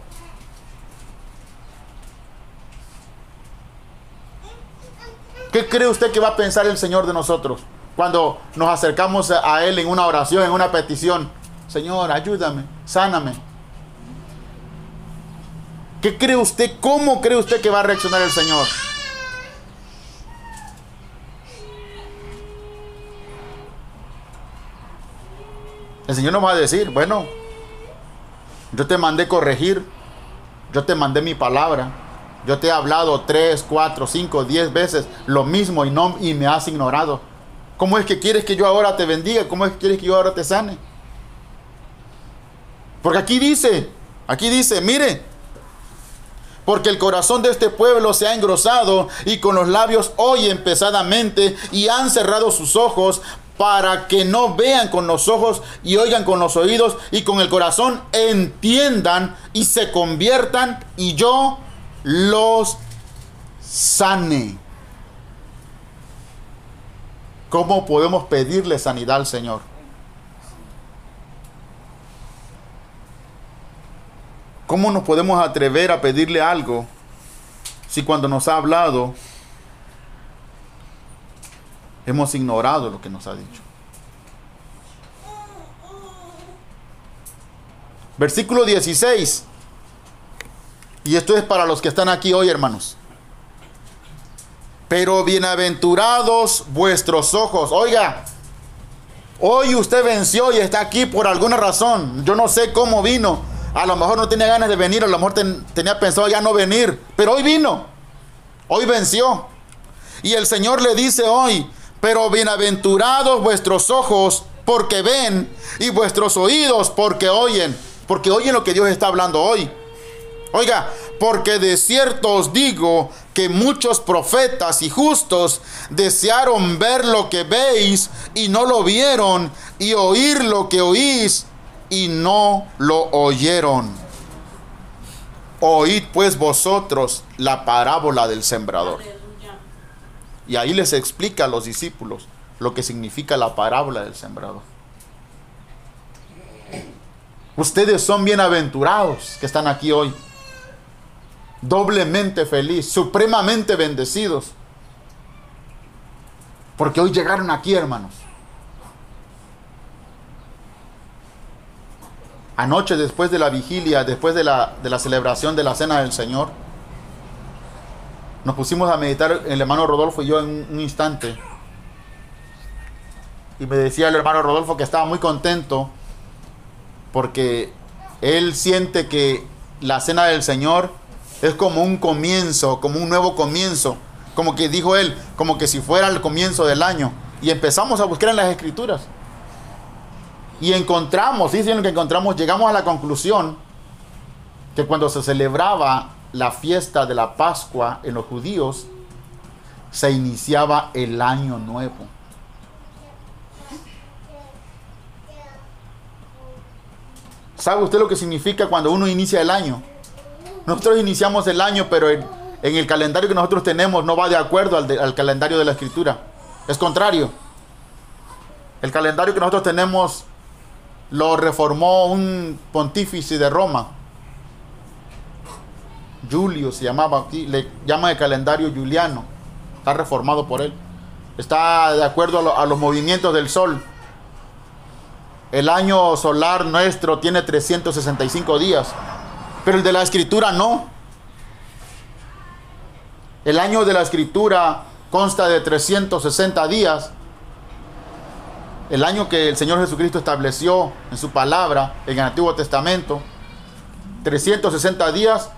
¿Qué cree usted que va a pensar el Señor de nosotros? Cuando nos acercamos a Él en una oración, en una petición, Señor, ayúdame, sáname. ¿Qué cree usted? ¿Cómo cree usted que va a reaccionar el Señor? El Señor nos va a decir, bueno, yo te mandé corregir, yo te mandé mi palabra, Yo te he hablado tres, cuatro, cinco, diez veces lo mismo y, no, y me has ignorado. ¿Cómo es que quieres que yo ahora te bendiga? ¿Cómo es que quieres que yo ahora te sane? Porque aquí dice, aquí dice, mire, porque el corazón de este pueblo se ha engrosado y con los labios oyen pesadamente y han cerrado sus ojos para que no vean con los ojos y oigan con los oídos y con el corazón entiendan y se conviertan y yo los sane. ¿Cómo podemos pedirle sanidad al Señor? ¿Cómo nos podemos atrever a pedirle algo si cuando nos ha hablado hemos ignorado lo que nos ha dicho? Versículo 16. Y esto es para los que están aquí hoy, hermanos. Pero bienaventurados vuestros ojos. Oiga, hoy usted venció y está aquí por alguna razón. Yo no sé cómo vino. A lo mejor no tenía ganas de venir, a lo mejor tenía pensado ya no venir. Pero hoy vino. Hoy venció. Y el Señor le dice hoy, pero bienaventurados vuestros ojos porque ven y vuestros oídos porque oyen. Porque oyen lo que Dios está hablando hoy. Oiga, porque de cierto os digo que muchos profetas y justos desearon ver lo que veis y no lo vieron, y oír lo que oís y no lo oyeron. Oíd pues vosotros la parábola del sembrador. Y ahí les explica a los discípulos lo que significa la parábola del sembrador. Ustedes son bienaventurados que están aquí hoy doblemente feliz, supremamente bendecidos. Porque hoy llegaron aquí, hermanos. Anoche, después de la vigilia, después de la, de la celebración de la cena del Señor, nos pusimos a meditar el hermano Rodolfo y yo en un instante. Y me decía el hermano Rodolfo que estaba muy contento porque él siente que la cena del Señor es como un comienzo, como un nuevo comienzo. Como que dijo él, como que si fuera el comienzo del año. Y empezamos a buscar en las escrituras. Y encontramos, dicen que encontramos, llegamos a la conclusión que cuando se celebraba la fiesta de la Pascua en los judíos, se iniciaba el año nuevo. ¿Sabe usted lo que significa cuando uno inicia el año? Nosotros iniciamos el año, pero en, el calendario que nosotros tenemos no va de acuerdo al, calendario de la escritura. Es contrario. El calendario que nosotros tenemos lo reformó un pontífice de Roma. Julio se llamaba aquí, le llaman el calendario juliano. Está reformado por él. Está de acuerdo a los movimientos del sol. El año solar nuestro tiene 365 días, pero el de la escritura no. El año de la escritura consta de 360 días. El año que el Señor Jesucristo estableció en su palabra en el Antiguo Testamento. 360 días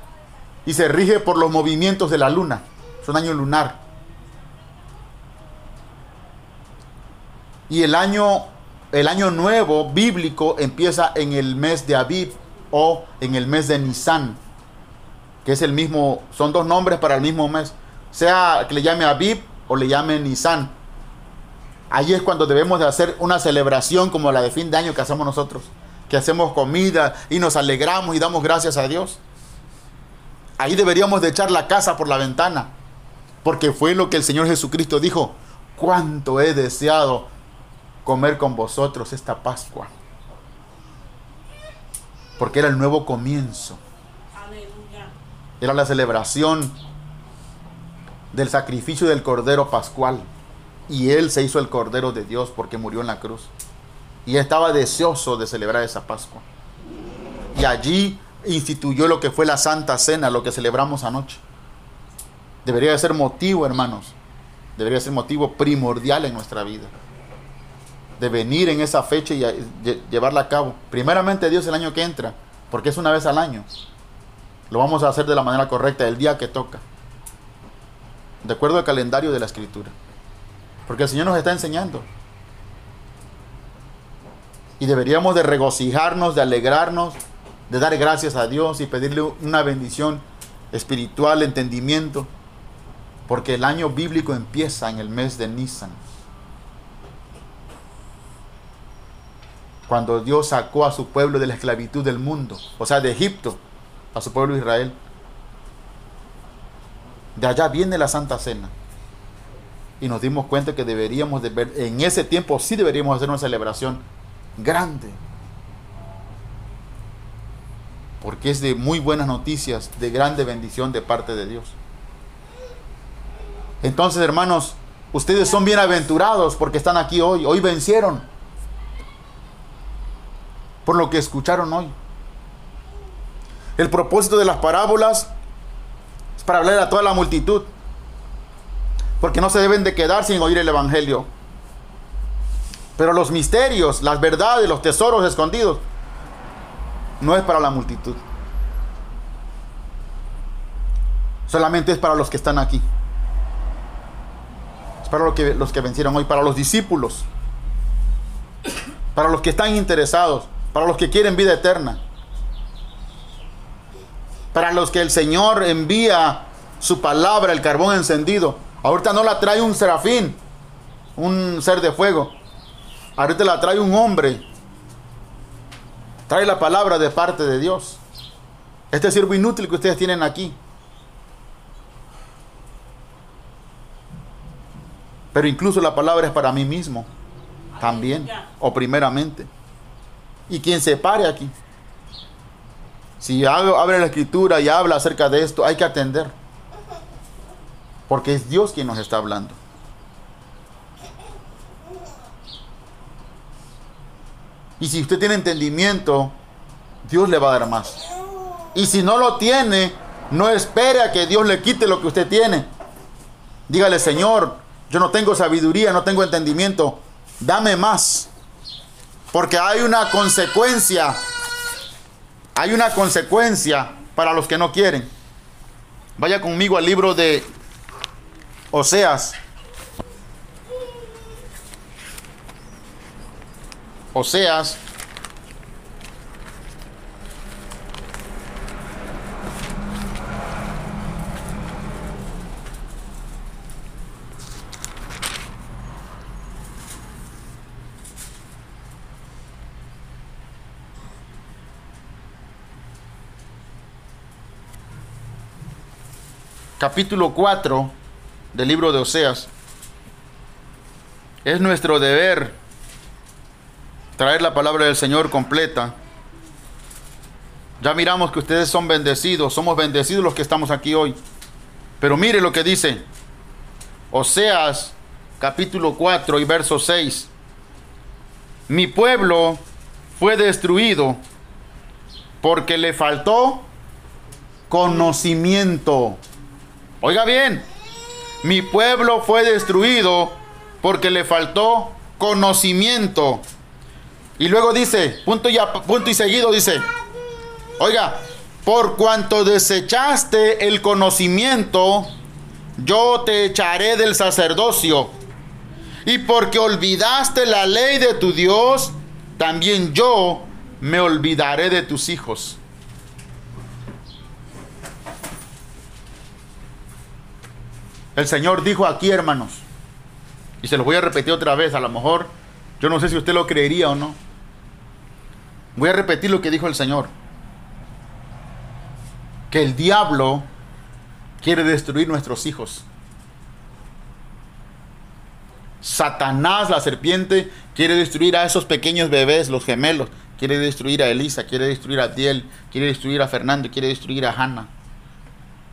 y se rige por los movimientos de la luna. Es un año lunar. Y el año, el año nuevo bíblico empieza en el mes de Aviv o en el mes de Nisan, que es el mismo, son dos nombres para el mismo mes. Sea que le llame Aviv o le llame Nisan. Ahí es cuando debemos de hacer una celebración como la de fin de año que hacemos nosotros. Que hacemos comida y nos alegramos y damos gracias a Dios. Ahí deberíamos de echar la casa por la ventana. Porque fue lo que el Señor Jesucristo dijo. Cuánto he deseado comer con vosotros esta Pascua. Porque era el nuevo comienzo. Era la celebración del sacrificio del Cordero Pascual. Y Él se hizo el Cordero de Dios porque murió en la cruz. Y estaba deseoso de celebrar esa Pascua. Y allí instituyó lo que fue la Santa Cena, lo que celebramos anoche. Debería de ser motivo, hermanos. Debería ser motivo primordial en nuestra vida. De venir en esa fecha y llevarla a cabo. Primeramente Dios el año que entra, porque es una vez al año. lo vamos a hacer de la manera correcta, el día que toca. De acuerdo al calendario de la escritura. Porque el Señor nos está enseñando. Y deberíamos de regocijarnos, de alegrarnos, de dar gracias a Dios y pedirle una bendición espiritual, entendimiento. Porque el año bíblico empieza en el mes de Nisan. Cuando Dios sacó a su pueblo de la esclavitud del mundo, o sea, de Egipto, a su pueblo Israel. De allá viene la Santa Cena. Y nos dimos cuenta que deberíamos de ver, en ese tiempo sí deberíamos hacer una celebración grande. Porque es de muy buenas noticias, de grande bendición de parte de Dios. Entonces, hermanos, ustedes son bienaventurados porque están aquí hoy. Hoy vencieron. Por lo que escucharon hoy. El propósito de las parábolas es para hablar a toda la multitud. Porque no se deben de quedar sin oír el Evangelio. Pero los misterios, las verdades, los tesoros escondidos, no es para la multitud. Solamente es para los que están aquí. Es para los que, los que vencieron hoy, para los discípulos. Para los que están interesados, para los que quieren vida eterna para los que el Señor envía su palabra, el carbón encendido. Ahorita no la trae un serafín, un ser de fuego. Ahorita la trae un hombre. Trae la palabra de parte de Dios. Este siervo inútil que ustedes tienen aquí. Pero incluso la palabra es para mí mismo. También. O primeramente. Y quien se pare aquí. Si abre la escritura y habla acerca de esto, hay que atender. Porque es Dios quien nos está hablando. Y si usted tiene entendimiento, Dios le va a dar más. Y si no lo tiene, no espere a que Dios le quite lo que usted tiene. Dígale, Señor, yo no tengo sabiduría, no tengo entendimiento, dame más. Porque hay una consecuencia hay una consecuencia para los que no quieren. Vaya conmigo al libro de Oseas. Oseas capítulo 4 del libro de Oseas. Es nuestro deber traer la palabra del Señor completa. Ya miramos que ustedes son bendecidos, somos bendecidos los que estamos aquí hoy. Pero mire lo que dice Oseas capítulo 4 y verso 6. Mi pueblo fue destruido porque le faltó conocimiento. Oiga bien, mi pueblo fue destruido porque le faltó conocimiento. Y luego dice, punto y, punto y seguido dice, oiga, por cuanto desechaste el conocimiento, yo te echaré del sacerdocio. Y porque olvidaste la ley de tu Dios, también yo me olvidaré de tus hijos. El Señor dijo aquí, hermanos, y se los voy a repetir otra vez, a lo mejor yo no sé si usted lo creería o no. Voy a repetir lo que dijo el Señor. Que el diablo quiere destruir nuestros hijos. Satanás, la serpiente, quiere destruir a esos pequeños bebés, los gemelos. Quiere destruir a Elisa, quiere destruir a Diel, quiere destruir a Fernando, quiere destruir a Hannah.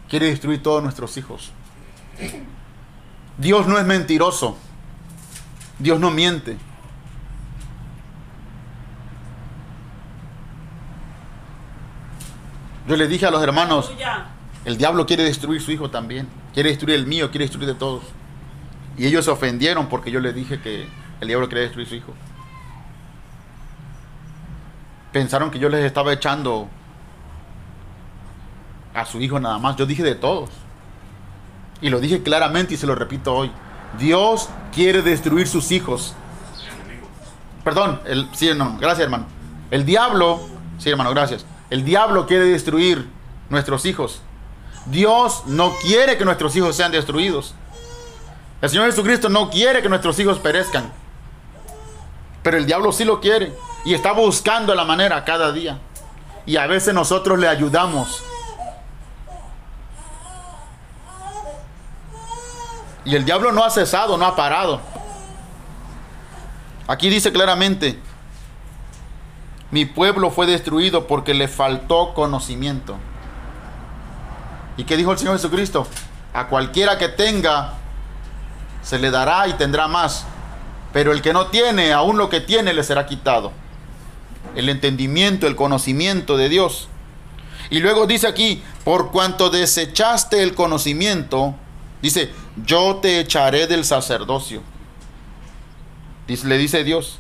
Quiere destruir todos nuestros hijos. Dios no es mentiroso. Dios no miente. Yo le dije a los hermanos, el diablo quiere destruir su hijo también. Quiere destruir el mío, quiere destruir de todos. Y ellos se ofendieron porque yo les dije que el diablo quería destruir su hijo. Pensaron que yo les estaba echando a su hijo nada más, yo dije de todos. Y lo dije claramente y se lo repito hoy. Dios quiere destruir sus hijos. Perdón, el, sí, hermano, gracias hermano. El diablo, sí hermano, gracias. El diablo quiere destruir nuestros hijos. Dios no quiere que nuestros hijos sean destruidos. El Señor Jesucristo no quiere que nuestros hijos perezcan. Pero el diablo sí lo quiere. Y está buscando la manera cada día. Y a veces nosotros le ayudamos. Y el diablo no ha cesado, no ha parado. Aquí dice claramente, mi pueblo fue destruido porque le faltó conocimiento. ¿Y qué dijo el Señor Jesucristo? A cualquiera que tenga, se le dará y tendrá más. Pero el que no tiene, aún lo que tiene le será quitado. El entendimiento, el conocimiento de Dios. Y luego dice aquí, por cuanto desechaste el conocimiento, dice, yo te echaré del sacerdocio. Le dice Dios.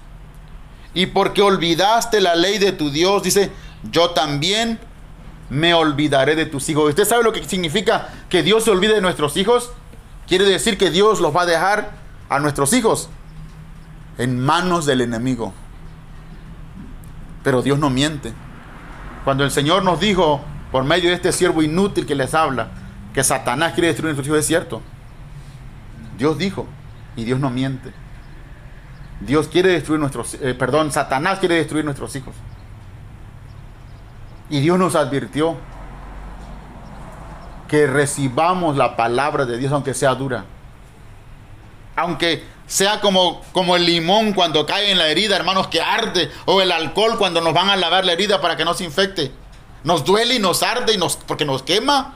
Y porque olvidaste la ley de tu Dios, dice, yo también me olvidaré de tus hijos. ¿Usted sabe lo que significa que Dios se olvide de nuestros hijos? Quiere decir que Dios los va a dejar a nuestros hijos en manos del enemigo. Pero Dios no miente. Cuando el Señor nos dijo, por medio de este siervo inútil que les habla, que Satanás quiere destruir nuestros hijos, es cierto. Dios dijo, y Dios no miente. Dios quiere destruir nuestros, eh, perdón, Satanás quiere destruir nuestros hijos. Y Dios nos advirtió que recibamos la palabra de Dios aunque sea dura. Aunque sea como, como el limón cuando cae en la herida, hermanos, que arde, o el alcohol cuando nos van a lavar la herida para que no se infecte. Nos duele y nos arde y nos, porque nos quema.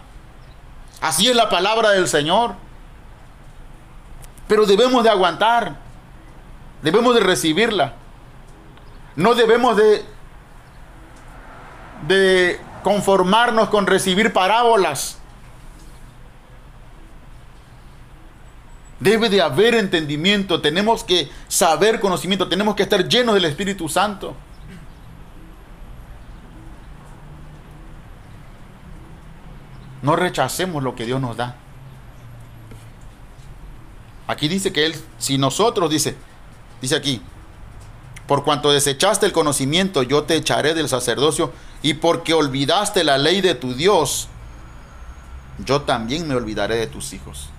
Así es la palabra del Señor. Pero debemos de aguantar. Debemos de recibirla. No debemos de, conformarnos con recibir parábolas. Debe de haber entendimiento, tenemos que saber conocimiento, tenemos que estar llenos del Espíritu Santo. No rechacemos lo que Dios nos da. Aquí dice que Él, si nosotros, dice, dice aquí, por cuanto desechaste el conocimiento, yo te echaré del sacerdocio, y porque olvidaste la ley de tu Dios, yo también me olvidaré de tus hijos.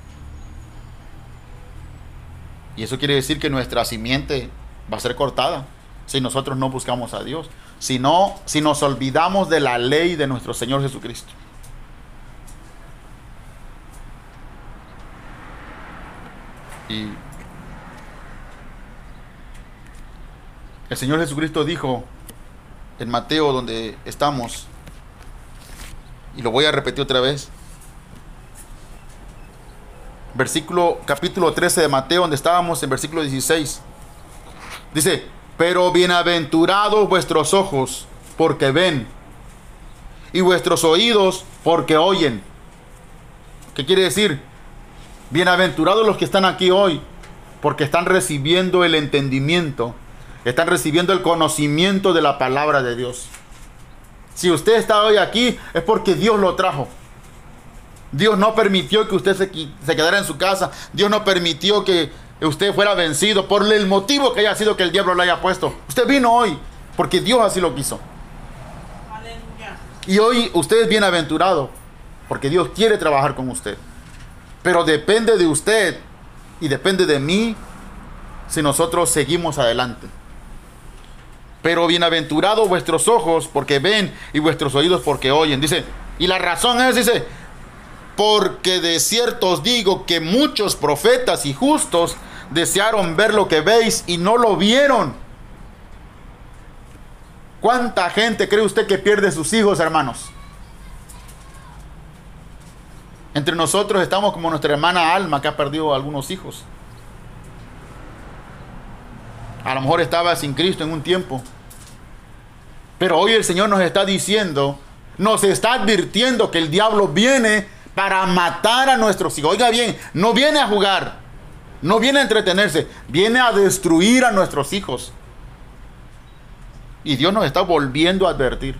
Y eso quiere decir que nuestra simiente va a ser cortada si nosotros no buscamos a Dios. Si no, si nos olvidamos de la ley de nuestro Señor Jesucristo. Y el Señor Jesucristo dijo en Mateo donde estamos, y lo voy a repetir otra vez, versículo capítulo 13 de Mateo, donde estábamos en versículo 16. Dice, pero bienaventurados vuestros ojos porque ven y vuestros oídos porque oyen. ¿Qué quiere decir? Bienaventurados los que están aquí hoy porque están recibiendo el entendimiento, están recibiendo el conocimiento de la palabra de Dios. Si usted está hoy aquí es porque Dios lo trajo. Dios no permitió que usted se, se, quedara en su casa. Dios no permitió que usted fuera vencido por el motivo que haya sido que el diablo le haya puesto. Usted vino hoy porque Dios así lo quiso. Y hoy usted es bienaventurado porque Dios quiere trabajar con usted. Pero depende de usted y depende de mí si nosotros seguimos adelante. Pero bienaventurados vuestros ojos porque ven y vuestros oídos porque oyen. Dice, y la razón es, dice, porque de cierto os digo que muchos profetas y justos desearon ver lo que veis y no lo vieron. ¿Cuánta gente cree usted que pierde sus hijos, hermanos? Entre nosotros estamos como nuestra hermana Alma que ha perdido algunos hijos. A lo mejor estaba sin Cristo en un tiempo. Pero hoy el Señor nos está diciendo, nos está advirtiendo que el diablo viene para matar a nuestros hijos. Oiga bien, no viene a jugar, no viene a entretenerse, viene a destruir a nuestros hijos. Y Dios nos está volviendo a advertir.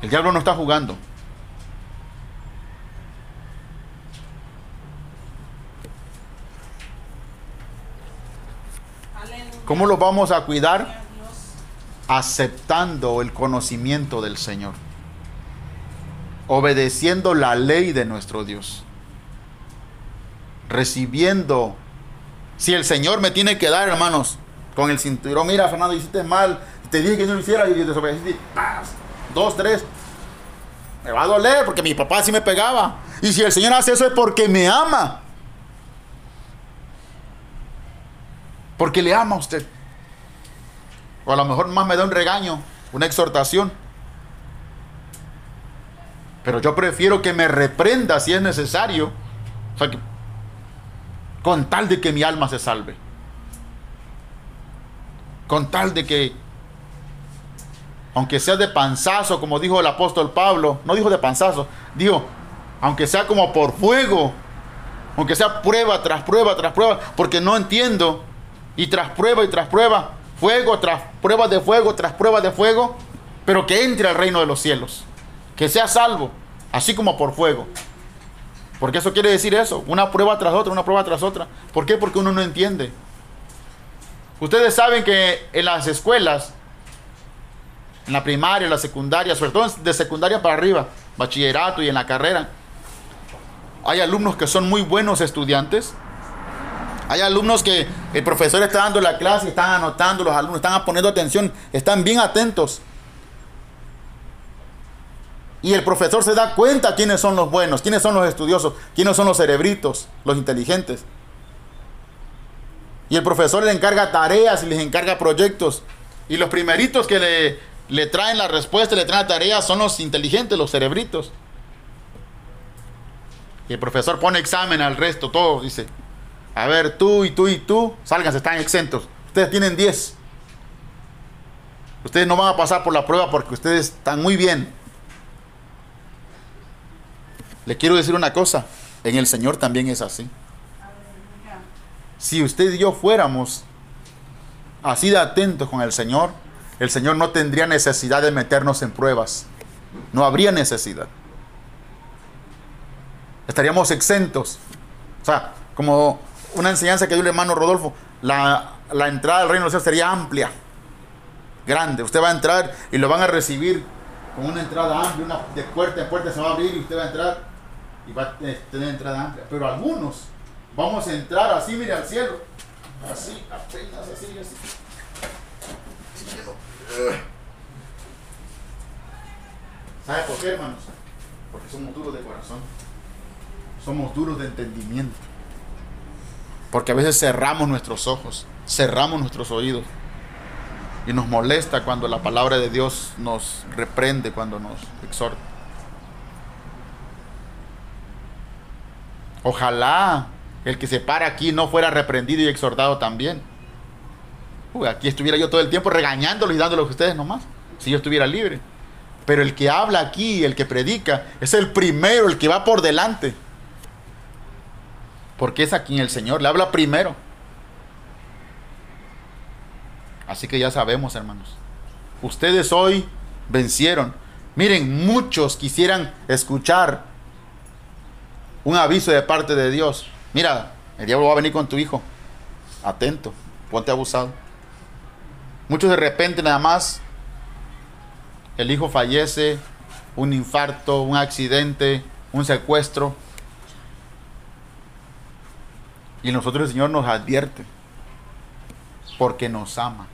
El diablo no está jugando. Aleluya. ¿Cómo lo vamos a cuidar? Aceptando el conocimiento del Señor. Obedeciendo la ley de nuestro Dios. Recibiendo. Si el Señor me tiene que dar, hermanos, con el cinturón, mira, Fernando, hiciste mal, te dije que no lo hiciera y desobedeciste. Dos, tres. Me va a doler porque mi papá sí me pegaba. Y si el Señor hace eso es porque me ama. Porque le ama a usted. O a lo mejor más me da un regaño, una exhortación. Pero yo prefiero que me reprenda si es necesario. O sea, que- con tal de que mi alma se salve. Con tal de que, aunque sea de panzazo, como dijo el apóstol Pablo, no dijo de panzazo, dijo, aunque sea como por fuego, aunque sea prueba tras prueba tras prueba, porque no entiendo, y tras prueba y tras prueba, fuego tras prueba de fuego tras prueba de fuego, pero que entre al reino de los cielos, que sea salvo, así como por fuego. Porque eso quiere decir eso, una prueba tras otra, una prueba tras otra. ¿Por qué? Porque uno no entiende. Ustedes saben que en las escuelas, en la primaria, en la secundaria, sobre todo de secundaria para arriba, bachillerato y en la carrera, hay alumnos que son muy buenos estudiantes. Hay alumnos que el profesor está dando la clase, están anotando, los alumnos están poniendo atención, están bien atentos. Y el profesor se da cuenta quiénes son los buenos, quiénes son los estudiosos, quiénes son los cerebritos, los inteligentes. Y el profesor le encarga tareas y les encarga proyectos. Y los primeritos que le, le traen la respuesta, le traen la tarea, son los inteligentes, los cerebritos. Y el profesor pone examen al resto, todos, dice. A ver, tú y tú y tú, sálganse, están exentos. Ustedes tienen 10. Ustedes no van a pasar por la prueba porque ustedes están muy bien. Le quiero decir una cosa, en el Señor también es así. Si usted y yo fuéramos así de atentos con el Señor, el Señor no tendría necesidad de meternos en pruebas. No habría necesidad. Estaríamos exentos. O sea, como una enseñanza que dio el hermano Rodolfo, la, la entrada al reino de los sería amplia, grande. Usted va a entrar y lo van a recibir con una entrada amplia, una, de puerta en puerta se va a abrir y usted va a entrar y va a tener entrada amplia. Pero algunos vamos a entrar así, mire, al cielo. Así, apenas así, así. ¿Sabe por qué, hermanos? Porque somos duros de corazón. Somos duros de entendimiento. Porque a veces cerramos nuestros ojos, cerramos nuestros oídos. Y nos molesta cuando la palabra de Dios nos reprende, cuando nos exhorta. Ojalá el que se para aquí no fuera reprendido y exhortado también. Aquí estuviera yo todo el tiempo regañándolos y dándolos a ustedes nomás, si yo estuviera libre. Pero el que habla aquí, el que predica, es el primero, el que va por delante. Porque es a quien el Señor le habla primero. Así que ya sabemos, hermanos. Ustedes hoy vencieron. Miren, muchos quisieran escuchar un aviso de parte de Dios. Mira, el diablo va a venir con tu hijo. Atento, ponte abusado. Muchos de repente nada más el hijo fallece, un infarto, un accidente, un secuestro. Y nosotros el Señor nos advierte porque nos ama,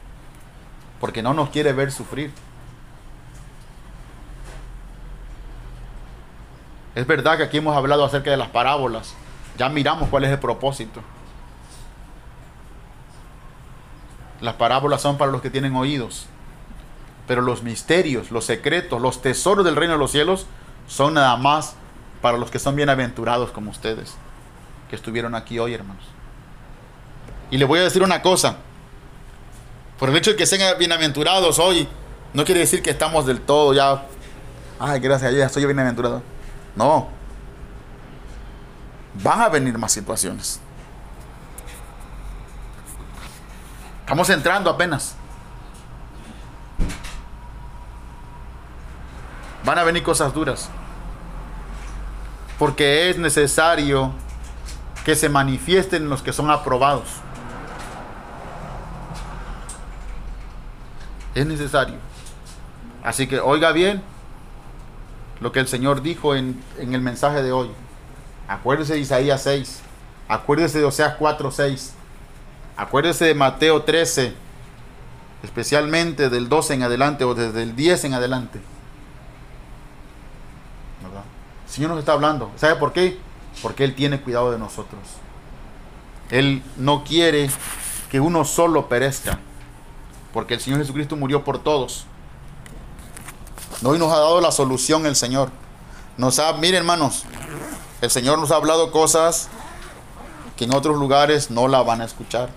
porque no nos quiere ver sufrir. Es verdad que aquí hemos hablado acerca de las parábolas. Ya miramos cuál es el propósito. Las parábolas son para los que tienen oídos. Pero los misterios, los secretos, los tesoros del reino de los cielos son nada más para los que son bienaventurados como ustedes, estuvieron aquí hoy, hermanos. Y les voy a decir una cosa. Por el hecho de que sean bienaventurados hoy, no quiere decir que estamos del todo ya. Ay, gracias ya soy bienaventurado. No. Van a venir más situaciones. Estamos entrando apenas. Van a venir cosas duras. Porque es necesario que se manifiesten los que son aprobados. Es necesario. Así que oiga bien lo que el Señor dijo en, en el mensaje de hoy. Acuérdese de Isaías 6. Acuérdese de Oseas 4, 6. Acuérdese de Mateo 13. Especialmente del 12 en adelante o desde el 10 en adelante. El Señor nos está hablando. ¿Sabe por qué? Porque Él tiene cuidado de nosotros. Él no quiere que uno solo perezca. Porque el Señor Jesucristo murió por todos. Hoy nos ha dado la solución el Señor. Nos ha, miren hermanos, el Señor nos ha hablado cosas que en otros lugares no la van a escuchar.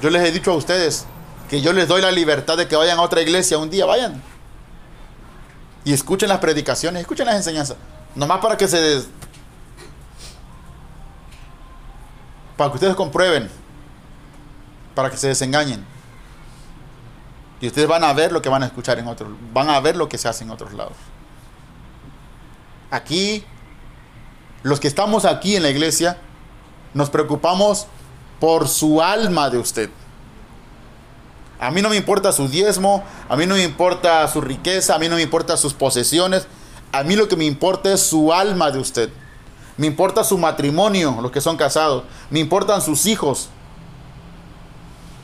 Yo les he dicho a ustedes que yo les doy la libertad de que vayan a otra iglesia un día, vayan. Y escuchen las predicaciones, escuchen las enseñanzas. Nomás para que se... Para que ustedes comprueben. Para que se desengañen. Y ustedes van a ver lo que van a escuchar en otros. Van a ver lo que se hace en otros lados. Aquí, los que estamos aquí en la iglesia, nos preocupamos por su alma de usted. A mí no me importa su diezmo, a mí no me importa su riqueza, a mí no me importa sus posesiones. A mí lo que me importa es su alma de usted. Me importa su matrimonio, los que son casados. Me importan sus hijos.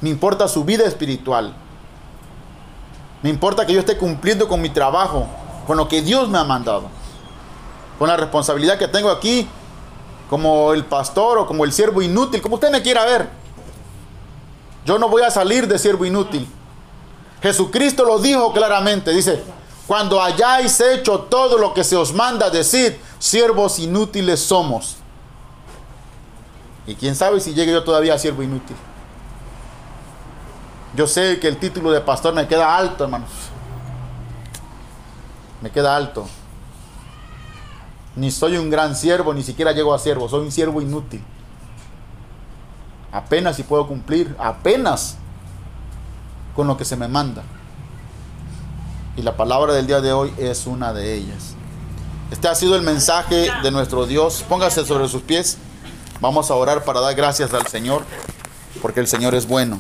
Me importa su vida espiritual. Me importa que yo esté cumpliendo con mi trabajo, con lo que Dios me ha mandado. Con la responsabilidad que tengo aquí como el pastor o como el siervo inútil, como usted me quiera ver. Yo no voy a salir de siervo inútil. Jesucristo lo dijo claramente, dice, cuando hayáis hecho todo lo que se os manda decir, siervos inútiles somos. Y quién sabe si llegue yo todavía a siervo inútil. Yo sé que el título de pastor me queda alto, hermanos. Me queda alto. Ni soy un gran siervo, ni siquiera llego a siervo, soy un siervo inútil. Apenas si puedo cumplir, apenas con lo que se me manda. Y la palabra del día de hoy es una de ellas. Este ha sido el mensaje de nuestro Dios. Póngase sobre sus pies. Vamos a orar para dar gracias al Señor, porque el Señor es bueno.